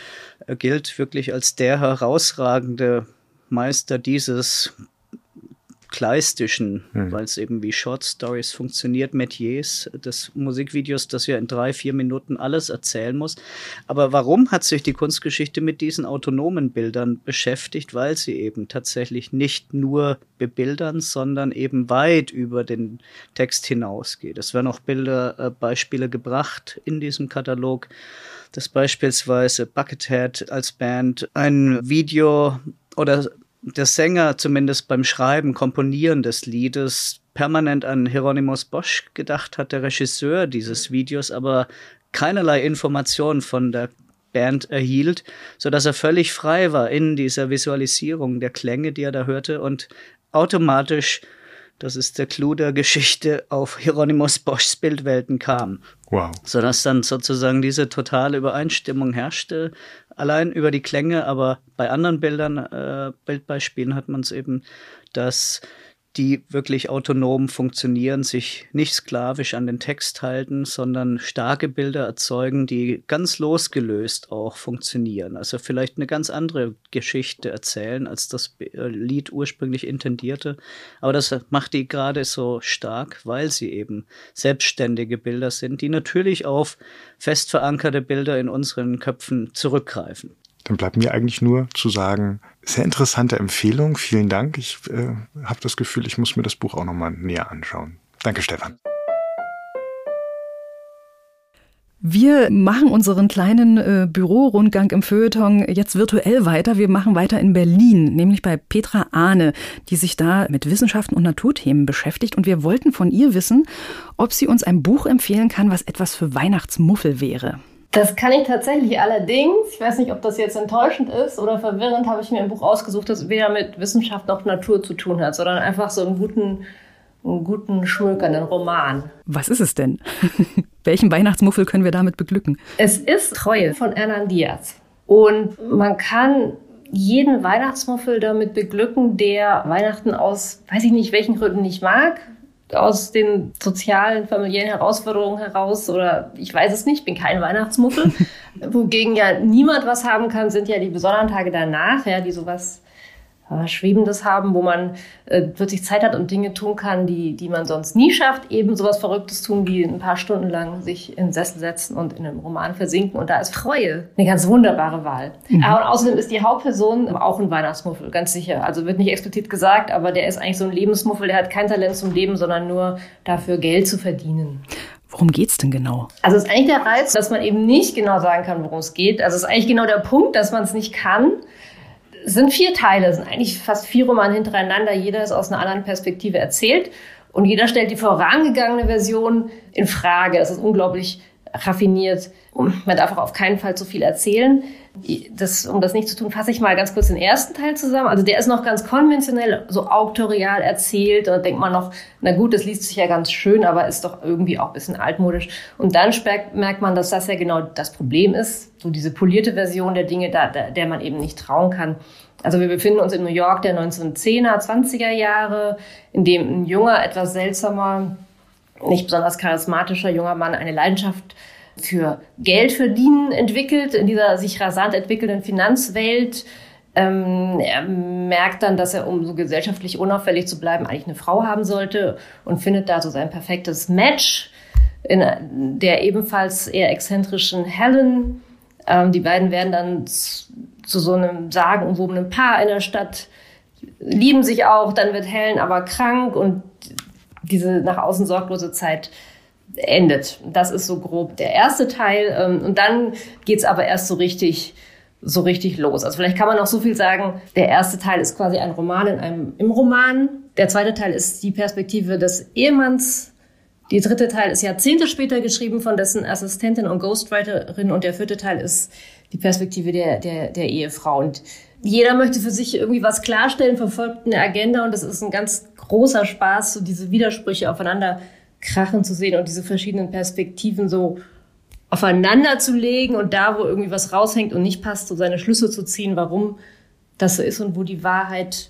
Er gilt wirklich als der herausragende Meister dieses kleistischen, hm. weil es eben wie Short Stories funktioniert, Metiers des Musikvideos, dass ja in drei, vier Minuten alles erzählen muss. Aber warum hat sich die Kunstgeschichte mit diesen autonomen Bildern beschäftigt? Weil sie eben tatsächlich nicht nur bebildern, sondern eben weit über den Text hinausgeht. Es werden auch Bilder, äh, Beispiele gebracht in diesem Katalog dass beispielsweise Buckethead als Band ein Video oder der Sänger zumindest beim Schreiben, Komponieren des Liedes permanent an Hieronymus Bosch gedacht hat, der Regisseur dieses Videos, aber keinerlei Informationen von der Band erhielt, so dass er völlig frei war in dieser Visualisierung der Klänge, die er da hörte und automatisch das ist der Clou der Geschichte, auf Hieronymus Boschs Bildwelten kam. Wow. Sodass dann sozusagen diese totale Übereinstimmung herrschte, allein über die Klänge, aber bei anderen Bildern, äh, Bildbeispielen hat man es eben, dass die wirklich autonom funktionieren, sich nicht sklavisch an den Text halten, sondern starke Bilder erzeugen, die ganz losgelöst auch funktionieren. Also vielleicht eine ganz andere Geschichte erzählen, als das äh, Lied ursprünglich intendierte. Aber das macht die gerade so stark, weil sie eben selbstständige Bilder sind, die natürlich auf fest verankerte Bilder in unseren Köpfen zurückgreifen dann bleibt mir eigentlich nur zu sagen, sehr interessante Empfehlung, vielen Dank. Ich äh, habe das Gefühl, ich muss mir das Buch auch nochmal näher anschauen. Danke, Stefan. Wir machen unseren kleinen äh, Bürorundgang im Feuilleton jetzt virtuell weiter. Wir machen weiter in Berlin, nämlich bei Petra Ahne, die sich da mit Wissenschaften und Naturthemen beschäftigt. Und wir wollten von ihr wissen, ob sie uns ein Buch empfehlen kann, was etwas für Weihnachtsmuffel wäre. Das kann ich tatsächlich allerdings. Ich weiß nicht, ob das jetzt enttäuschend ist oder verwirrend, habe ich mir ein Buch ausgesucht, das weder mit Wissenschaft noch Natur zu tun hat, sondern einfach so einen guten, einen guten, schmökernden Roman. Was ist es denn? Welchen Weihnachtsmuffel können wir damit beglücken? Es ist Treue von Hernan Diaz. Und man kann jeden Weihnachtsmuffel damit beglücken, der Weihnachten aus, weiß ich nicht, welchen Gründen nicht mag, aus den sozialen, familiären Herausforderungen heraus oder ich weiß es nicht, bin kein Weihnachtsmuffel. Wogegen ja niemand was haben kann, sind ja die besonderen Tage danach, ja, die sowas äh, Schwebendes haben, wo man äh, plötzlich Zeit hat und Dinge tun kann, die, die man sonst nie schafft. Eben sowas Verrücktes tun, wie ein paar Stunden lang sich in den Sessel setzen und in einem Roman versinken. Und da ist Freue eine ganz wunderbare Wahl. Mhm. Aber außerdem ist die Hauptperson auch ein Weihnachtsmuffel, ganz sicher. Also wird nicht explizit gesagt, aber der ist eigentlich so ein Lebensmuffel. Der hat kein Talent zum Leben, sondern nur dafür, Geld zu verdienen. Worum geht's denn genau? Also es ist eigentlich der Reiz, dass man eben nicht genau sagen kann, worum es geht. Also es ist eigentlich genau der Punkt, dass man es nicht kann sind vier Teile, sind eigentlich fast vier Romane hintereinander. Jeder ist aus einer anderen Perspektive erzählt und jeder stellt die vorangegangene Version in Frage. Das ist unglaublich raffiniert. Man darf auch auf keinen Fall zu viel erzählen. Das, um das nicht zu tun, fasse ich mal ganz kurz den ersten Teil zusammen. Also der ist noch ganz konventionell, so auktorial erzählt. Da denkt man noch, na gut, das liest sich ja ganz schön, aber ist doch irgendwie auch ein bisschen altmodisch. Und dann merkt man, dass das ja genau das Problem ist. So diese polierte Version der Dinge, da, der man eben nicht trauen kann. Also wir befinden uns in New York der 1910er, 20er Jahre, in dem ein junger, etwas seltsamer, nicht besonders charismatischer junger Mann eine Leidenschaft für Geld verdienen entwickelt, in dieser sich rasant entwickelnden Finanzwelt Ähm, er merkt dann, dass er, um so gesellschaftlich unauffällig zu bleiben, eigentlich eine Frau haben sollte und findet da so sein perfektes Match in der ebenfalls eher exzentrischen Helen. Ähm, die beiden werden dann zu, so einem sagenumwobenen Paar in der Stadt, lieben sich auch, dann wird Helen aber krank und diese nach außen sorglose Zeit endet. Das ist so grob der erste Teil. Ähm, und dann geht's aber erst so richtig so richtig los. Also vielleicht kann man auch so viel sagen, der erste Teil ist quasi ein Roman in einem, im Roman. Der zweite Teil ist die Perspektive des Ehemanns. Die dritte Teil ist Jahrzehnte später geschrieben von dessen Assistentin und Ghostwriterin. Und der vierte Teil ist die Perspektive der, der, der Ehefrau. Und jeder möchte für sich irgendwie was klarstellen, verfolgt eine Agenda. Und das ist ein ganz großer Spaß, so diese Widersprüche aufeinander krachen zu sehen und diese verschiedenen Perspektiven so aufeinander zu legen und da, wo irgendwie was raushängt und nicht passt, so seine Schlüsse zu ziehen, warum das so ist und wo die Wahrheit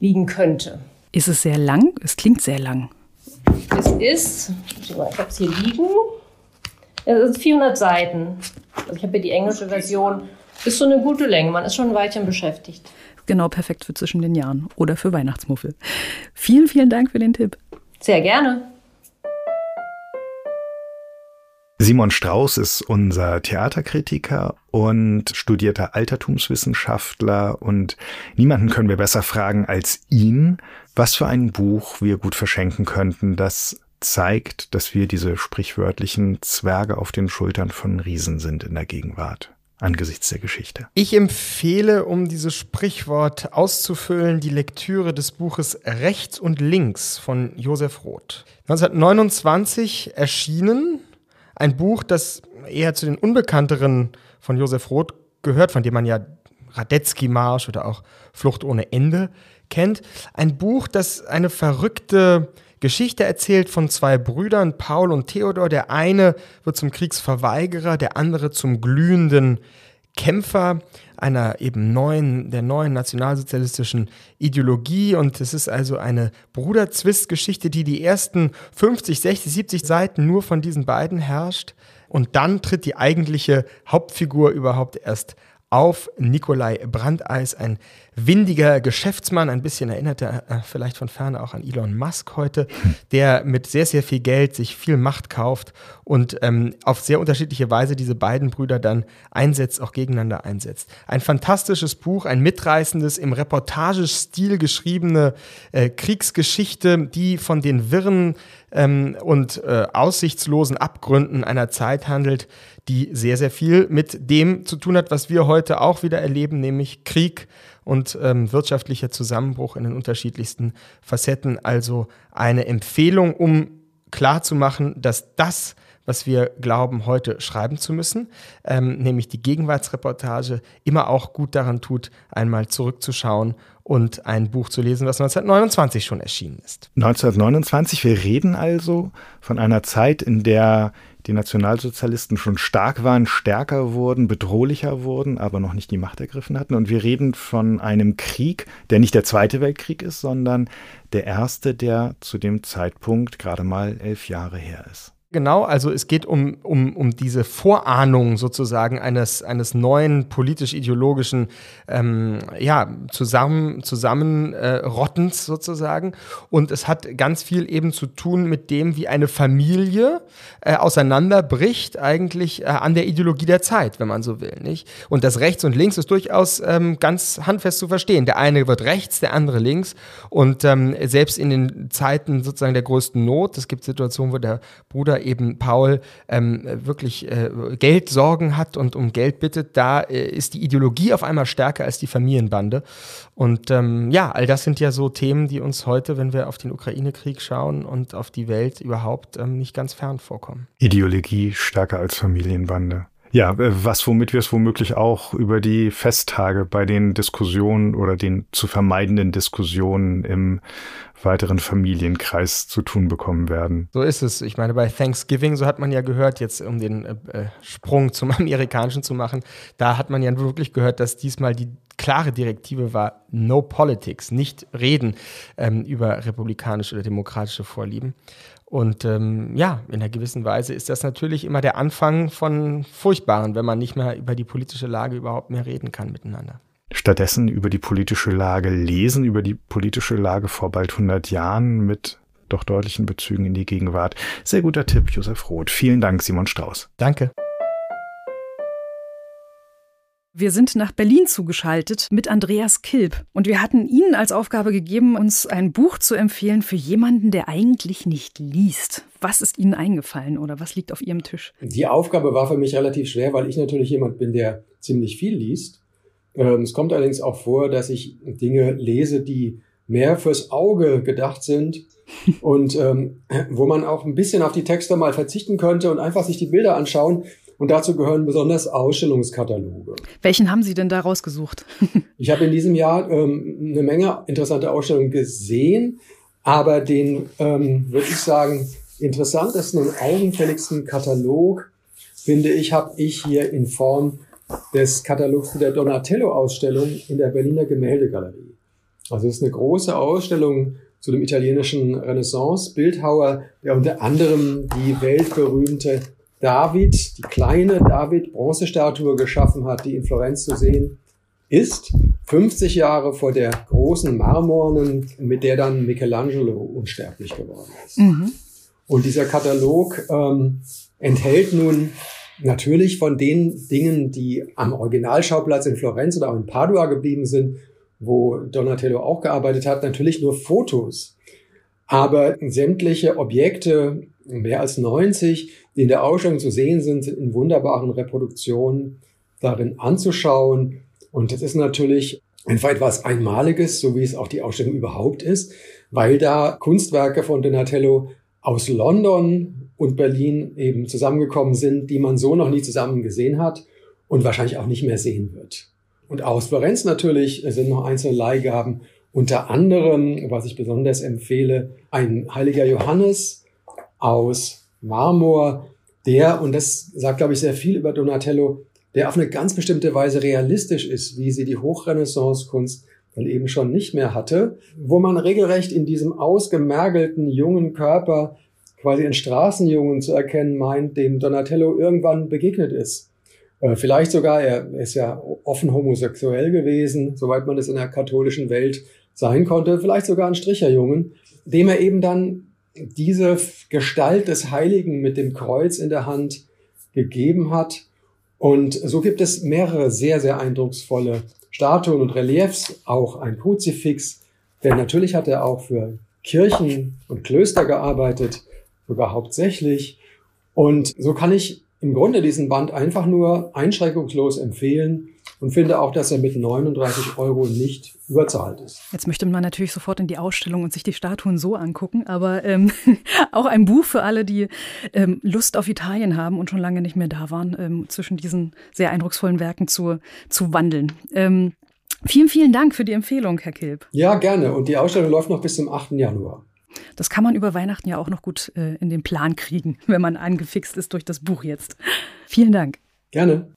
liegen könnte. Ist es sehr lang? Es klingt sehr lang. Es ist, ich habe es hier liegen, es ist 400 Seiten. Also ich habe hier die englische Version. Ist so eine gute Länge, man ist schon ein Weilchen beschäftigt. Genau perfekt für zwischen den Jahren oder für Weihnachtsmuffel. Vielen, vielen Dank für den Tipp. Sehr gerne. Simon Strauß ist unser Theaterkritiker und studierter Altertumswissenschaftler und niemanden können wir besser fragen als ihn, was für ein Buch wir gut verschenken könnten, das zeigt, dass wir diese sprichwörtlichen Zwerge auf den Schultern von Riesen sind in der Gegenwart angesichts der Geschichte. Ich empfehle, um dieses Sprichwort auszufüllen, die Lektüre des Buches Rechts und Links von Josef Roth. 1929 erschienen ein Buch, das eher zu den unbekannteren von Josef Roth gehört, von dem man ja Radetzky-Marsch oder auch Flucht ohne Ende kennt. Ein Buch, das eine verrückte Geschichte erzählt von zwei Brüdern, Paul und Theodor. Der eine wird zum Kriegsverweigerer, der andere zum glühenden Kämpfer einer eben neuen, der neuen nationalsozialistischen Ideologie. Und es ist also eine Bruderzwist-Geschichte, die die ersten 50, 60, 70 Seiten nur von diesen beiden herrscht. Und dann tritt die eigentliche Hauptfigur überhaupt erst auf Nikolai Brandeis, ein windiger Geschäftsmann, ein bisschen erinnert er äh, vielleicht von ferne auch an Elon Musk heute, der mit sehr, sehr viel Geld sich viel Macht kauft und ähm, auf sehr unterschiedliche Weise diese beiden Brüder dann einsetzt, auch gegeneinander einsetzt. Ein fantastisches Buch, ein mitreißendes, im Reportagestil geschriebene äh, Kriegsgeschichte, die von den Wirren ähm, und äh, aussichtslosen Abgründen einer Zeit handelt, die sehr, sehr viel mit dem zu tun hat, was wir heute auch wieder erleben, nämlich Krieg und ähm, wirtschaftlicher Zusammenbruch in den unterschiedlichsten Facetten. Also eine Empfehlung, um klarzumachen, dass das, was wir glauben, heute schreiben zu müssen, ähm, nämlich die Gegenwartsreportage, immer auch gut daran tut, einmal zurückzuschauen und ein Buch zu lesen, was 1929 schon erschienen ist. 1929, wir reden also von einer Zeit, in der die Nationalsozialisten schon stark waren, stärker wurden, bedrohlicher wurden, aber noch nicht die Macht ergriffen hatten. Und wir reden von einem Krieg, der nicht der Zweite Weltkrieg ist, sondern der erste, der zu dem Zeitpunkt gerade mal elf Jahre her ist. Genau, also es geht um, um, um diese Vorahnung sozusagen eines, eines neuen politisch-ideologischen ähm, ja, zusammen, Zusammenrottens sozusagen. Und es hat ganz viel eben zu tun mit dem, wie eine Familie äh, auseinanderbricht, eigentlich äh, an der Ideologie der Zeit, wenn man so will. Nicht? Und das Rechts und Links ist durchaus ähm, ganz handfest zu verstehen. Der eine wird rechts, der andere links. Und ähm, selbst in den Zeiten sozusagen der größten Not, es gibt Situationen, wo der Bruder eben Paul ähm, wirklich äh, Geldsorgen hat und um Geld bittet, da äh, ist die Ideologie auf einmal stärker als die Familienbande. Und ähm, ja, all das sind ja so Themen, die uns heute, wenn wir auf den Ukraine-Krieg schauen und auf die Welt überhaupt ähm, nicht ganz fern vorkommen. Ideologie stärker als Familienbande. Ja, was womit wir es womöglich auch über die Festtage bei den Diskussionen oder den zu vermeidenden Diskussionen im weiteren Familienkreis zu tun bekommen werden. So ist es. Ich meine, bei Thanksgiving, so hat man ja gehört, jetzt um den äh, äh Sprung zum Amerikanischen zu machen, da hat man ja wirklich gehört, dass diesmal die klare Direktive war, no politics, nicht reden ähm, über republikanische oder demokratische Vorlieben. Und ähm, ja, in einer gewissen Weise ist das natürlich immer der Anfang von Furchtbaren, wenn man nicht mehr über die politische Lage überhaupt mehr reden kann miteinander. stattdessen über die politische Lage lesen, über die politische Lage vor bald 100 Jahren mit doch deutlichen Bezügen in die Gegenwart. Sehr guter Tipp, Josef Roth. Vielen Dank, Simon Strauß. Danke. Wir sind nach Berlin zugeschaltet mit Andreas Kilp und wir hatten Ihnen als Aufgabe gegeben, uns ein Buch zu empfehlen für jemanden, der eigentlich nicht liest. Was ist Ihnen eingefallen oder was liegt auf Ihrem Tisch? Die Aufgabe war für mich relativ schwer, weil ich natürlich jemand bin, der ziemlich viel liest. Ähm, es kommt allerdings auch vor, dass ich Dinge lese, die mehr fürs Auge gedacht sind und ähm, wo man auch ein bisschen auf die Texte mal verzichten könnte und einfach sich die Bilder anschauen und dazu gehören besonders Ausstellungskataloge. Welchen haben Sie denn da rausgesucht? ich habe in diesem Jahr ähm, eine Menge interessante Ausstellungen gesehen, aber den, ähm, würde ich sagen, interessantesten und augenfälligsten Katalog, finde ich, habe ich hier in Form des Katalogs der Donatello-Ausstellung in der Berliner Gemäldegalerie. Also es ist eine große Ausstellung zu dem italienischen Renaissance-Bildhauer, der unter anderem die weltberühmte David, die kleine David-Bronzestatue geschaffen hat, die in Florenz zu sehen ist. 50 Jahre vor der großen Marmornen, mit der dann Michelangelo unsterblich geworden ist. Mhm. Und dieser Katalog ähm, enthält nun natürlich von den Dingen, die am Originalschauplatz in Florenz oder auch in Padua geblieben sind, wo Donatello auch gearbeitet hat, natürlich nur Fotos. Aber sämtliche Objekte, mehr als 90, die in der Ausstellung zu sehen sind, sind in wunderbaren Reproduktionen darin anzuschauen. Und das ist natürlich einfach etwas Einmaliges, so wie es auch die Ausstellung überhaupt ist, weil da Kunstwerke von Donatello aus London und Berlin eben zusammengekommen sind, die man so noch nie zusammen gesehen hat und wahrscheinlich auch nicht mehr sehen wird. Und aus Florenz natürlich sind noch einzelne Leihgaben, unter anderem, was ich besonders empfehle, ein heiliger Johannes aus Marmor, der, und das sagt, glaube ich, sehr viel über Donatello, der auf eine ganz bestimmte Weise realistisch ist, wie sie die Hochrenaissance-Kunst dann eben schon nicht mehr hatte, wo man regelrecht in diesem ausgemergelten jungen Körper quasi einen Straßenjungen zu erkennen meint, dem Donatello irgendwann begegnet ist. Äh, vielleicht sogar, er ist ja offen homosexuell gewesen, soweit man es in der katholischen Welt sein konnte, vielleicht sogar ein Stricherjungen, dem er eben dann diese Gestalt des Heiligen mit dem Kreuz in der Hand gegeben hat. Und so gibt es mehrere sehr, sehr eindrucksvolle Statuen und Reliefs, auch ein Kruzifix, denn natürlich hat er auch für Kirchen und Klöster gearbeitet, sogar hauptsächlich. Und so kann ich im Grunde diesen Band einfach nur einschränkungslos empfehlen und finde auch, dass er mit 39 Euro nicht überzahlt ist. Jetzt möchte man natürlich sofort in die Ausstellung und sich die Statuen so angucken, aber ähm, auch ein Buch für alle, die ähm, Lust auf Italien haben und schon lange nicht mehr da waren, ähm, zwischen diesen sehr eindrucksvollen Werken zu, zu wandeln. Ähm, vielen, vielen Dank für die Empfehlung, Herr Kilp. Ja, gerne. Und die Ausstellung läuft noch bis zum 8. Januar. Das kann man über Weihnachten ja auch noch gut äh, in den Plan kriegen, wenn man angefixt ist durch das Buch jetzt. Vielen Dank. Gerne.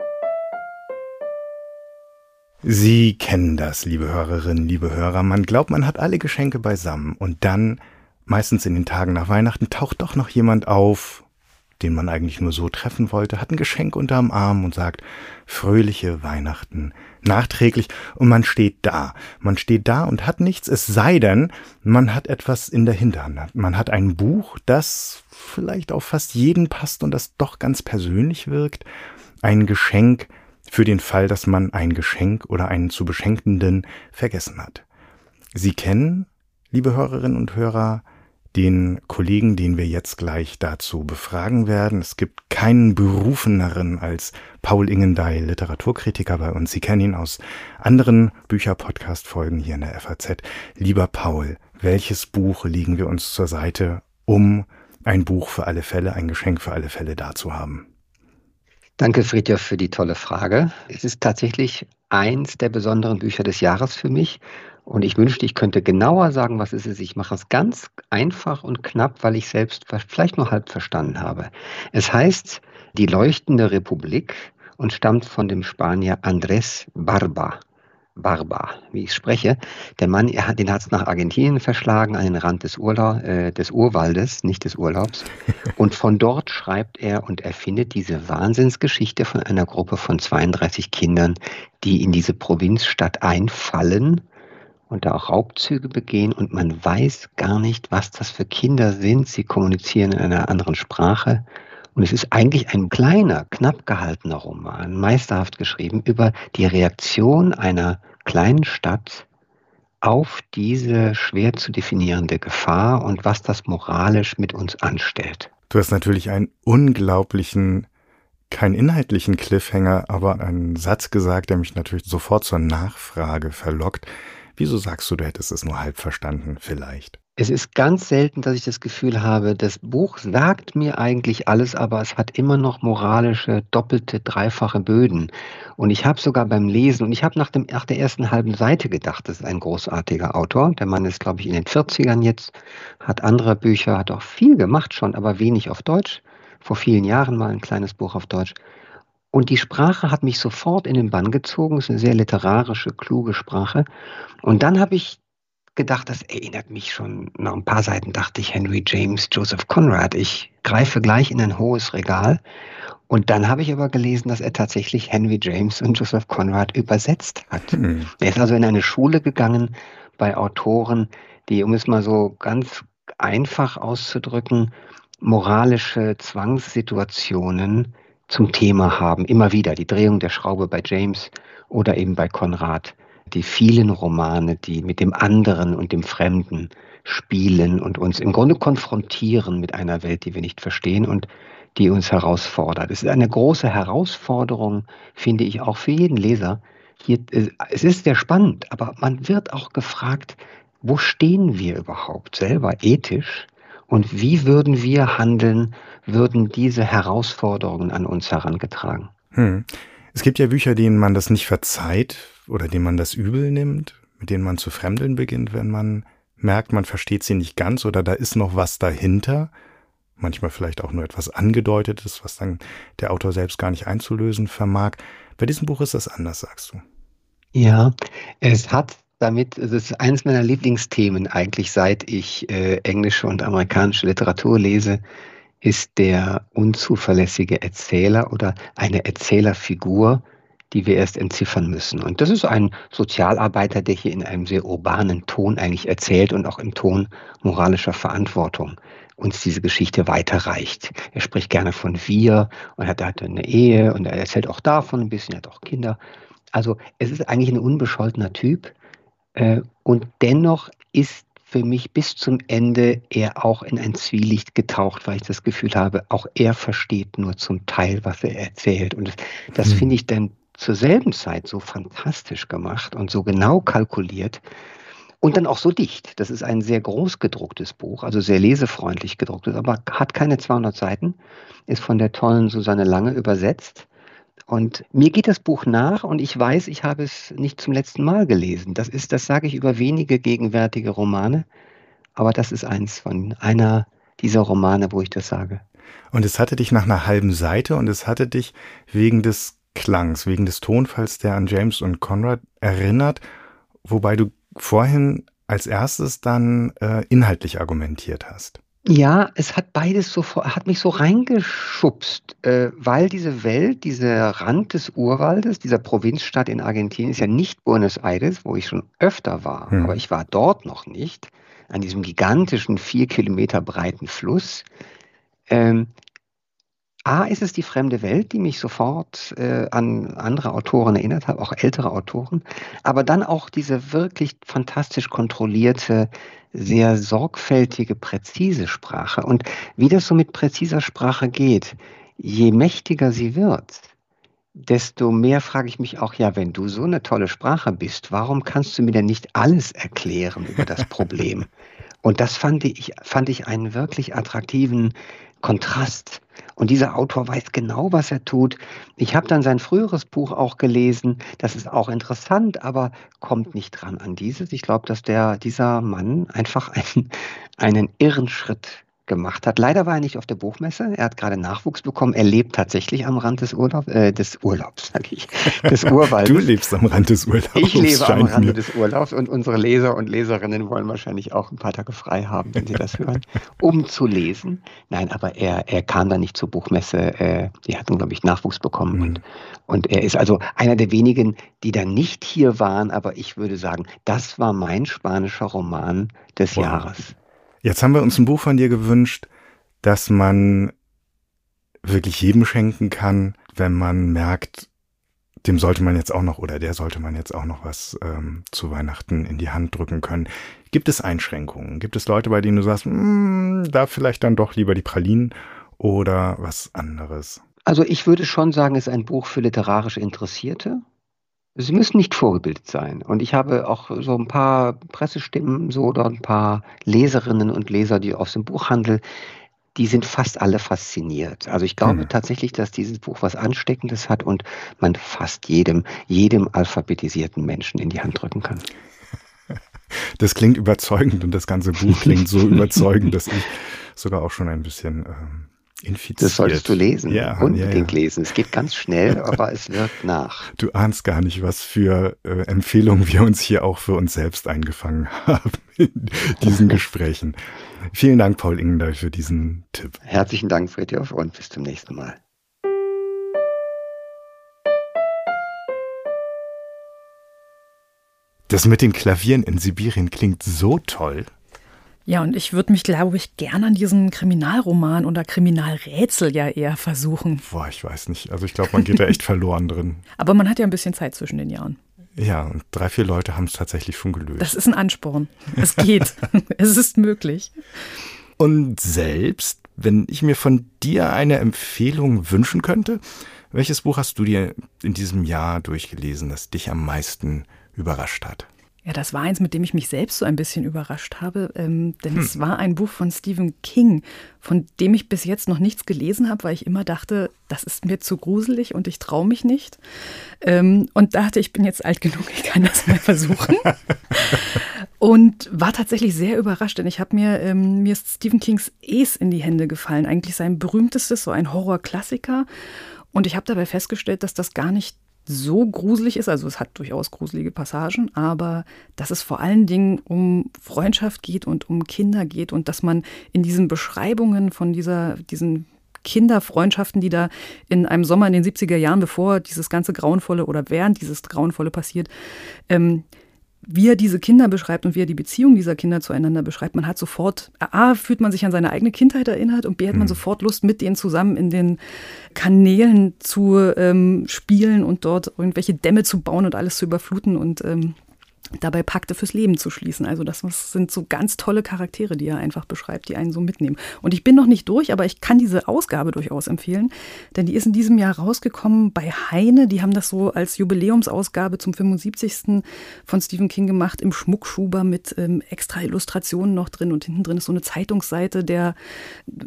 Sie kennen das, liebe Hörerinnen, liebe Hörer. Man glaubt, man hat alle Geschenke beisammen und dann, meistens in den Tagen nach Weihnachten, taucht doch noch jemand auf, den man eigentlich nur so treffen wollte, hat ein Geschenk unterm Arm und sagt fröhliche Weihnachten nachträglich und man steht da. Man steht da und hat nichts, es sei denn, man hat etwas in der Hinterhand. Man hat ein Buch, das vielleicht auf fast jeden passt und das doch ganz persönlich wirkt. Ein Geschenk, für den Fall, dass man ein Geschenk oder einen zu Beschenkenden vergessen hat. Sie kennen, liebe Hörerinnen und Hörer, den Kollegen, den wir jetzt gleich dazu befragen werden. Es gibt keinen berufeneren als Paul Ingendey, Literaturkritiker bei uns. Sie kennen ihn aus anderen Bücher-Podcast-Folgen hier in der FAZ. Lieber Paul, welches Buch liegen wir uns zur Seite, um ein Buch für alle Fälle, ein Geschenk für alle Fälle da zu haben? Danke, Friedhof, für die tolle Frage. Es ist tatsächlich eins der besonderen Bücher des Jahres für mich. Und ich wünschte, ich könnte genauer sagen, was es ist. Ich mache es ganz einfach und knapp, weil ich selbst vielleicht nur halb verstanden habe. Es heißt Die leuchtende Republik und stammt von dem Spanier Andrés Barba. Barba, wie ich spreche. Der Mann, er hat, den hat es nach Argentinien verschlagen, an den Rand des, Urla äh, des Urwaldes, nicht des Urlaubs. Und von dort schreibt er und erfindet diese Wahnsinnsgeschichte von einer Gruppe von 32 Kindern, die in diese Provinzstadt einfallen und da auch Raubzüge begehen und man weiß gar nicht, was das für Kinder sind. Sie kommunizieren in einer anderen Sprache. Und es ist eigentlich ein kleiner, knapp gehaltener Roman, meisterhaft geschrieben, über die Reaktion einer kleinen Stadt auf diese schwer zu definierende Gefahr und was das moralisch mit uns anstellt. Du hast natürlich einen unglaublichen, keinen inhaltlichen Cliffhanger, aber einen Satz gesagt, der mich natürlich sofort zur Nachfrage verlockt. Wieso sagst du, du hättest es nur halb verstanden, vielleicht? Es ist ganz selten, dass ich das Gefühl habe, das Buch sagt mir eigentlich alles, aber es hat immer noch moralische, doppelte, dreifache Böden. Und ich habe sogar beim Lesen, und ich habe nach, nach der ersten halben Seite gedacht, das ist ein großartiger Autor. Der Mann ist, glaube ich, in den 40ern jetzt, hat andere Bücher, hat auch viel gemacht schon, aber wenig auf Deutsch. Vor vielen Jahren mal ein kleines Buch auf Deutsch. Und die Sprache hat mich sofort in den Bann gezogen. Es ist eine sehr literarische, kluge Sprache. Und dann habe ich gedacht, das erinnert mich schon, nach ein paar Seiten dachte ich, Henry James, Joseph Conrad. Ich greife gleich in ein hohes Regal. Und dann habe ich aber gelesen, dass er tatsächlich Henry James und Joseph Conrad übersetzt hat. Mhm. Er ist also in eine Schule gegangen bei Autoren, die, um es mal so ganz einfach auszudrücken, moralische Zwangssituationen zum Thema haben. Immer wieder die Drehung der Schraube bei James oder eben bei Conrad die vielen Romane, die mit dem anderen und dem Fremden spielen und uns im Grunde konfrontieren mit einer Welt, die wir nicht verstehen und die uns herausfordert. Es ist eine große Herausforderung, finde ich, auch für jeden Leser. Hier, es ist sehr spannend, aber man wird auch gefragt, wo stehen wir überhaupt selber ethisch und wie würden wir handeln, würden diese Herausforderungen an uns herangetragen? Hm. Es gibt ja Bücher, denen man das nicht verzeiht oder denen man das übel nimmt, mit denen man zu fremdeln beginnt, wenn man merkt, man versteht sie nicht ganz oder da ist noch was dahinter. Manchmal vielleicht auch nur etwas angedeutetes, was dann der Autor selbst gar nicht einzulösen vermag. Bei diesem Buch ist das anders, sagst du. Ja, es hat damit, es ist eines meiner Lieblingsthemen eigentlich, seit ich äh, englische und amerikanische Literatur lese, ist der unzuverlässige Erzähler oder eine Erzählerfigur, die wir erst entziffern müssen. Und das ist ein Sozialarbeiter, der hier in einem sehr urbanen Ton eigentlich erzählt und auch im Ton moralischer Verantwortung uns diese Geschichte weiterreicht. Er spricht gerne von wir und er hat eine Ehe und er erzählt auch davon ein bisschen, er hat auch Kinder. Also es ist eigentlich ein unbescholtener Typ äh, und dennoch ist für mich bis zum Ende er auch in ein Zwielicht getaucht, weil ich das Gefühl habe, auch er versteht nur zum Teil, was er erzählt. Und das, das mhm. finde ich dann zur selben Zeit so fantastisch gemacht und so genau kalkuliert und dann auch so dicht. Das ist ein sehr groß gedrucktes Buch, also sehr lesefreundlich gedrucktes, aber hat keine 200 Seiten, ist von der tollen Susanne Lange übersetzt und mir geht das Buch nach und ich weiß, ich habe es nicht zum letzten Mal gelesen. Das ist, das sage ich über wenige gegenwärtige Romane, aber das ist eins von einer dieser Romane, wo ich das sage. Und es hatte dich nach einer halben Seite und es hatte dich wegen des Klangs, wegen des Tonfalls, der an James und Conrad erinnert, wobei du vorhin als erstes dann äh, inhaltlich argumentiert hast. Ja, es hat beides so, hat mich so reingeschubst, äh, weil diese Welt, dieser Rand des Urwaldes, dieser Provinzstadt in Argentinien ist ja nicht Buenos Aires, wo ich schon öfter war, hm. aber ich war dort noch nicht, an diesem gigantischen, vier Kilometer breiten Fluss. Ähm, A ist es die fremde Welt, die mich sofort äh, an andere Autoren erinnert hat, auch ältere Autoren, aber dann auch diese wirklich fantastisch kontrollierte sehr sorgfältige, präzise Sprache. Und wie das so mit präziser Sprache geht, je mächtiger sie wird, desto mehr frage ich mich auch, ja, wenn du so eine tolle Sprache bist, warum kannst du mir denn nicht alles erklären über das Problem? Und das fand ich, fand ich einen wirklich attraktiven Kontrast. Und dieser Autor weiß genau, was er tut. Ich habe dann sein früheres Buch auch gelesen. Das ist auch interessant, aber kommt nicht dran an dieses. Ich glaube, dass der, dieser Mann einfach einen, einen irren Schritt gemacht hat. Leider war er nicht auf der Buchmesse. Er hat gerade Nachwuchs bekommen. Er lebt tatsächlich am Rand des, Urlaub, äh, des Urlaubs, sage ich, des Urwaldes. du lebst am Rand des Urlaubs. Ich lebe am Rande mir. des Urlaubs und unsere Leser und Leserinnen wollen wahrscheinlich auch ein paar Tage frei haben, wenn sie das hören, um zu lesen. Nein, aber er, er kam da nicht zur Buchmesse. Äh, die hatten, glaube ich, Nachwuchs bekommen mhm. und, und er ist also einer der wenigen, die da nicht hier waren. Aber ich würde sagen, das war mein spanischer Roman des wow. Jahres. Jetzt haben wir uns ein Buch von dir gewünscht, das man wirklich jedem schenken kann, wenn man merkt, dem sollte man jetzt auch noch oder der sollte man jetzt auch noch was ähm, zu Weihnachten in die Hand drücken können. Gibt es Einschränkungen? Gibt es Leute, bei denen du sagst, mm, da vielleicht dann doch lieber die Pralinen oder was anderes? Also ich würde schon sagen, es ist ein Buch für literarisch Interessierte. Sie müssen nicht vorgebildet sein. Und ich habe auch so ein paar Pressestimmen so oder ein paar Leserinnen und Leser, die aus dem Buchhandel, die sind fast alle fasziniert. Also ich glaube mhm. tatsächlich, dass dieses Buch was Ansteckendes hat und man fast jedem, jedem alphabetisierten Menschen in die Hand drücken kann. Das klingt überzeugend und das ganze Buch klingt so überzeugend, dass ich sogar auch schon ein bisschen ähm, Infiziert. Das solltest du lesen. Ja, Unbedingt ja, ja. lesen. Es geht ganz schnell, aber es wirkt nach. Du ahnst gar nicht, was für äh, Empfehlungen wir uns hier auch für uns selbst eingefangen haben in diesen Gesprächen. Vielen Dank, Paul Ingendal, für diesen Tipp. Herzlichen Dank, Fritjof, und bis zum nächsten Mal. Das mit den Klavieren in Sibirien klingt so toll. Ja, und ich würde mich, glaube ich, gerne an diesen Kriminalroman oder Kriminalrätsel ja eher versuchen. Boah, ich weiß nicht. Also ich glaube, man geht da echt verloren drin. Aber man hat ja ein bisschen Zeit zwischen den Jahren. Ja, und drei, vier Leute haben es tatsächlich schon gelöst. Das ist ein Ansporn. Es geht. es ist möglich. Und selbst, wenn ich mir von dir eine Empfehlung wünschen könnte, welches Buch hast du dir in diesem Jahr durchgelesen, das dich am meisten überrascht hat? Ja, das war eins, mit dem ich mich selbst so ein bisschen überrascht habe, ähm, denn hm. es war ein Buch von Stephen King, von dem ich bis jetzt noch nichts gelesen habe, weil ich immer dachte, das ist mir zu gruselig und ich traue mich nicht. Ähm, und dachte, ich bin jetzt alt genug, ich kann das mal versuchen. und war tatsächlich sehr überrascht, denn ich habe mir, ähm, mir ist Stephen Kings Es in die Hände gefallen, eigentlich sein berühmtestes, so ein Horrorklassiker. Und ich habe dabei festgestellt, dass das gar nicht so gruselig ist. Also es hat durchaus gruselige Passagen, aber dass es vor allen Dingen um Freundschaft geht und um Kinder geht und dass man in diesen Beschreibungen von dieser, diesen Kinderfreundschaften, die da in einem Sommer in den 70er Jahren, bevor dieses ganze Grauenvolle oder während dieses Grauenvolle passiert, ähm, wie er diese Kinder beschreibt und wie er die Beziehung dieser Kinder zueinander beschreibt, man hat sofort, A, fühlt man sich an seine eigene Kindheit erinnert und B, hat man mhm. sofort Lust, mit denen zusammen in den Kanälen zu ähm, spielen und dort irgendwelche Dämme zu bauen und alles zu überfluten und ähm, dabei Pakte fürs Leben zu schließen. Also das sind so ganz tolle Charaktere, die er einfach beschreibt, die einen so mitnehmen. Und ich bin noch nicht durch, aber ich kann diese Ausgabe durchaus empfehlen, denn die ist in diesem Jahr rausgekommen bei Heine. Die haben das so als Jubiläumsausgabe zum 75. von Stephen King gemacht im Schmuckschuber mit ähm, extra Illustrationen noch drin und hinten drin ist so eine Zeitungsseite der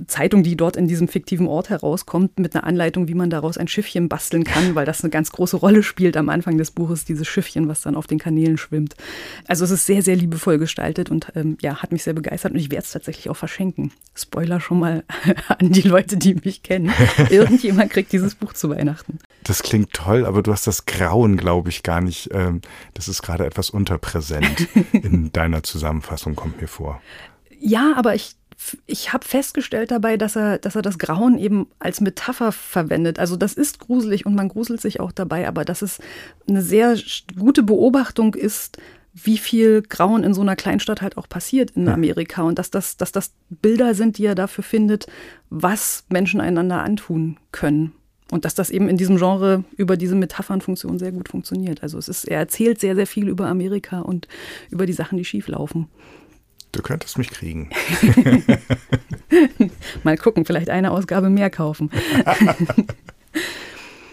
Zeitung, die dort in diesem fiktiven Ort herauskommt, mit einer Anleitung, wie man daraus ein Schiffchen basteln kann, weil das eine ganz große Rolle spielt am Anfang des Buches, dieses Schiffchen, was dann auf den Kanälen schwimmt und also es ist sehr, sehr liebevoll gestaltet und ähm, ja, hat mich sehr begeistert und ich werde es tatsächlich auch verschenken. Spoiler schon mal an die Leute, die mich kennen. Irgendjemand kriegt dieses Buch zu Weihnachten. Das klingt toll, aber du hast das Grauen, glaube ich, gar nicht. Ähm, das ist gerade etwas unterpräsent in deiner Zusammenfassung, kommt mir vor. Ja, aber ich ich habe festgestellt dabei, dass er, dass er das Grauen eben als Metapher verwendet. Also das ist gruselig und man gruselt sich auch dabei, aber dass es eine sehr gute Beobachtung ist, wie viel Grauen in so einer Kleinstadt halt auch passiert in Amerika und dass das, dass das Bilder sind, die er dafür findet, was Menschen einander antun können. Und dass das eben in diesem Genre über diese Metaphernfunktion sehr gut funktioniert. Also es ist, er erzählt sehr, sehr viel über Amerika und über die Sachen, die schieflaufen. Du könntest mich kriegen. Mal gucken, vielleicht eine Ausgabe mehr kaufen.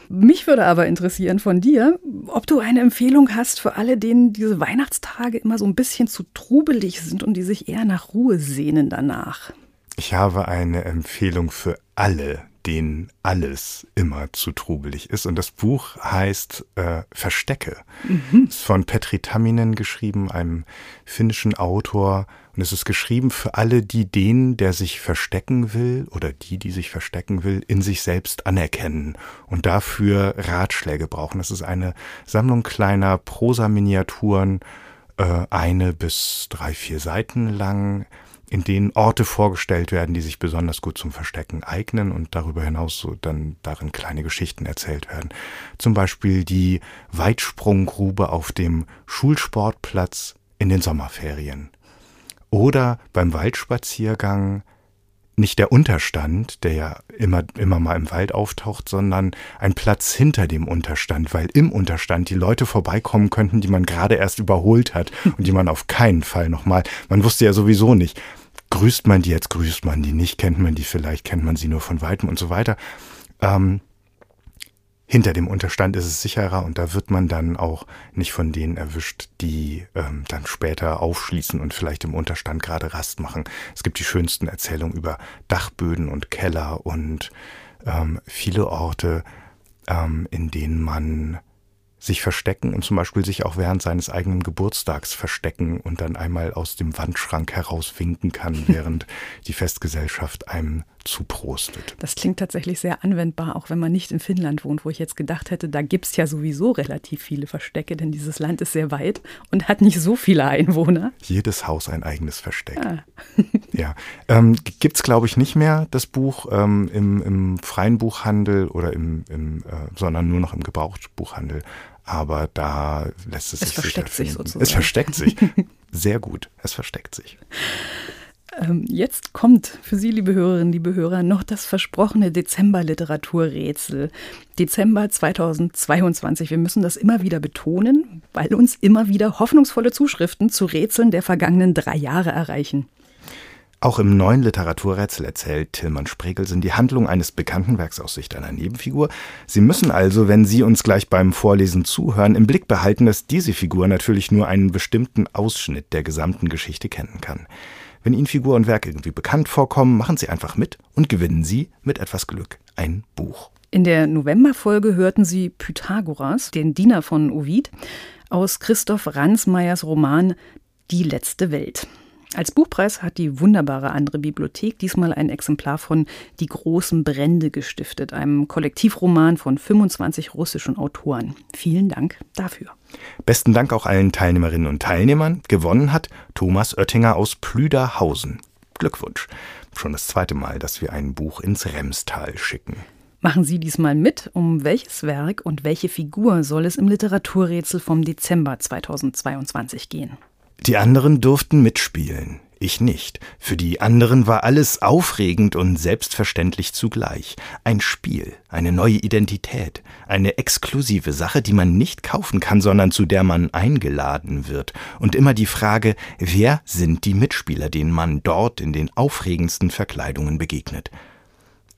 Mich würde aber interessieren von dir, ob du eine Empfehlung hast für alle, denen diese Weihnachtstage immer so ein bisschen zu trubelig sind und die sich eher nach Ruhe sehnen danach. Ich habe eine Empfehlung für alle, denen alles immer zu trubelig ist. Und das Buch heißt äh, Verstecke. Mhm. Ist von Petri Tamminen geschrieben, einem finnischen Autor. Und es ist geschrieben für alle, die den, der sich verstecken will, oder die, die sich verstecken will, in sich selbst anerkennen und dafür Ratschläge brauchen. Das ist eine Sammlung kleiner Prosa-Miniaturen, äh, eine bis drei, vier Seiten lang in denen Orte vorgestellt werden, die sich besonders gut zum Verstecken eignen und darüber hinaus so dann darin kleine Geschichten erzählt werden. Zum Beispiel die Weitsprunggrube auf dem Schulsportplatz in den Sommerferien. Oder beim Waldspaziergang nicht der Unterstand, der ja immer, immer mal im Wald auftaucht, sondern ein Platz hinter dem Unterstand, weil im Unterstand die Leute vorbeikommen könnten, die man gerade erst überholt hat und die man auf keinen Fall nochmal, man wusste ja sowieso nicht, grüßt man die jetzt, grüßt man die nicht, kennt man die vielleicht, kennt man sie nur von weitem und so weiter. Ähm, hinter dem Unterstand ist es sicherer und da wird man dann auch nicht von denen erwischt, die ähm, dann später aufschließen und vielleicht im Unterstand gerade Rast machen. Es gibt die schönsten Erzählungen über Dachböden und Keller und ähm, viele Orte, ähm, in denen man sich verstecken und zum Beispiel sich auch während seines eigenen Geburtstags verstecken und dann einmal aus dem Wandschrank heraus winken kann, während die Festgesellschaft einem zuprostet. Das klingt tatsächlich sehr anwendbar, auch wenn man nicht in Finnland wohnt, wo ich jetzt gedacht hätte, da gibt es ja sowieso relativ viele Verstecke, denn dieses Land ist sehr weit und hat nicht so viele Einwohner. Jedes Haus ein eigenes Versteck. Ah. ja. Ähm, gibt es, glaube ich, nicht mehr das Buch ähm, im, im, freien Buchhandel oder im, im äh, sondern nur noch im Gebrauchtbuchhandel aber da lässt es, es sich versteckt sich sozusagen. Es versteckt sich. Sehr gut. Es versteckt sich. Ähm, jetzt kommt für Sie, liebe Hörerinnen, liebe Hörer, noch das versprochene Dezember-Literaturrätsel. Dezember 2022. Wir müssen das immer wieder betonen, weil uns immer wieder hoffnungsvolle Zuschriften zu Rätseln der vergangenen drei Jahre erreichen. Auch im neuen Literaturrätsel erzählt Tillmann Spregelsen die Handlung eines bekannten Werks aus Sicht einer Nebenfigur. Sie müssen also, wenn Sie uns gleich beim Vorlesen zuhören, im Blick behalten, dass diese Figur natürlich nur einen bestimmten Ausschnitt der gesamten Geschichte kennen kann. Wenn Ihnen Figur und Werk irgendwie bekannt vorkommen, machen Sie einfach mit und gewinnen Sie mit etwas Glück ein Buch. In der Novemberfolge hörten Sie Pythagoras, den Diener von Ovid, aus Christoph Ransmeyers Roman Die letzte Welt. Als Buchpreis hat die wunderbare andere Bibliothek diesmal ein Exemplar von Die großen Brände gestiftet, einem Kollektivroman von 25 russischen Autoren. Vielen Dank dafür. Besten Dank auch allen Teilnehmerinnen und Teilnehmern. Gewonnen hat Thomas Oettinger aus Plüderhausen. Glückwunsch. Schon das zweite Mal, dass wir ein Buch ins Remstal schicken. Machen Sie diesmal mit, um welches Werk und welche Figur soll es im Literaturrätsel vom Dezember 2022 gehen? Die anderen durften mitspielen, ich nicht. Für die anderen war alles aufregend und selbstverständlich zugleich. Ein Spiel, eine neue Identität, eine exklusive Sache, die man nicht kaufen kann, sondern zu der man eingeladen wird. Und immer die Frage, wer sind die Mitspieler, denen man dort in den aufregendsten Verkleidungen begegnet.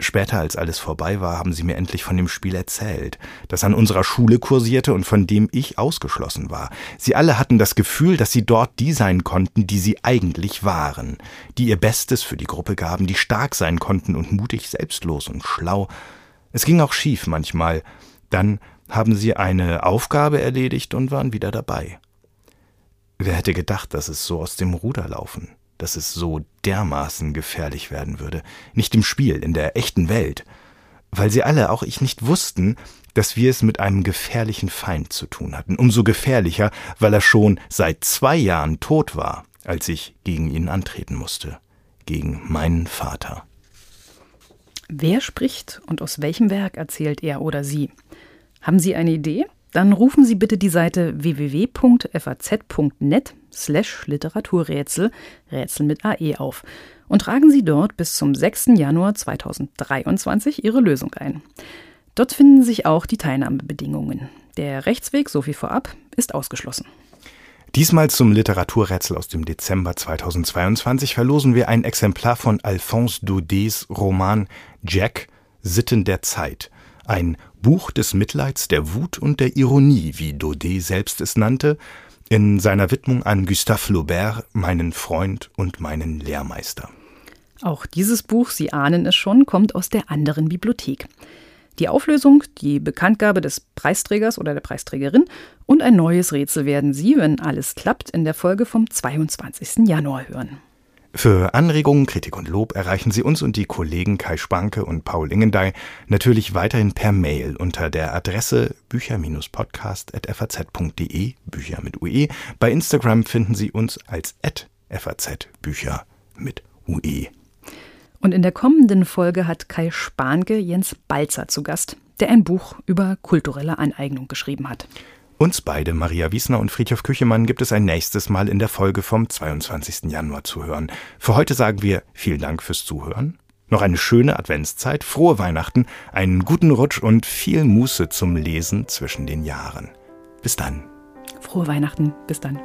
Später, als alles vorbei war, haben sie mir endlich von dem Spiel erzählt, das an unserer Schule kursierte und von dem ich ausgeschlossen war. Sie alle hatten das Gefühl, dass sie dort die sein konnten, die sie eigentlich waren, die ihr Bestes für die Gruppe gaben, die stark sein konnten und mutig, selbstlos und schlau. Es ging auch schief manchmal. Dann haben sie eine Aufgabe erledigt und waren wieder dabei. Wer hätte gedacht, dass es so aus dem Ruder laufen? Dass es so dermaßen gefährlich werden würde. Nicht im Spiel, in der echten Welt. Weil sie alle, auch ich nicht wussten, dass wir es mit einem gefährlichen Feind zu tun hatten. Umso gefährlicher, weil er schon seit zwei Jahren tot war, als ich gegen ihn antreten musste. Gegen meinen Vater. Wer spricht und aus welchem Werk erzählt er oder sie? Haben Sie eine Idee? Dann rufen Sie bitte die Seite www.faz.net slash Literaturrätsel, Rätsel mit AE auf und tragen Sie dort bis zum 6. Januar 2023 Ihre Lösung ein. Dort finden sich auch die Teilnahmebedingungen. Der Rechtsweg, so viel vorab, ist ausgeschlossen. Diesmal zum Literaturrätsel aus dem Dezember 2022 verlosen wir ein Exemplar von Alphonse Daudets Roman Jack Sitten der Zeit, ein Buch des Mitleids, der Wut und der Ironie, wie Daudet selbst es nannte, in seiner Widmung an Gustave Flaubert, meinen Freund und meinen Lehrmeister. Auch dieses Buch, Sie ahnen es schon, kommt aus der anderen Bibliothek. Die Auflösung, die Bekanntgabe des Preisträgers oder der Preisträgerin und ein neues Rätsel werden Sie, wenn alles klappt, in der Folge vom 22. Januar hören. Für Anregungen, Kritik und Lob erreichen Sie uns und die Kollegen Kai Spanke und Paul Ingendey natürlich weiterhin per Mail unter der Adresse bücher-podcast.faz.de, Bücher mit UE. Bei Instagram finden Sie uns als FAZ Bücher mit UE. Und in der kommenden Folge hat Kai Spanke Jens Balzer zu Gast, der ein Buch über kulturelle Aneignung geschrieben hat. Uns beide, Maria Wiesner und Friedhof Küchemann, gibt es ein nächstes Mal in der Folge vom 22. Januar zu hören. Für heute sagen wir vielen Dank fürs Zuhören. Noch eine schöne Adventszeit, frohe Weihnachten, einen guten Rutsch und viel Muße zum Lesen zwischen den Jahren. Bis dann. Frohe Weihnachten, bis dann.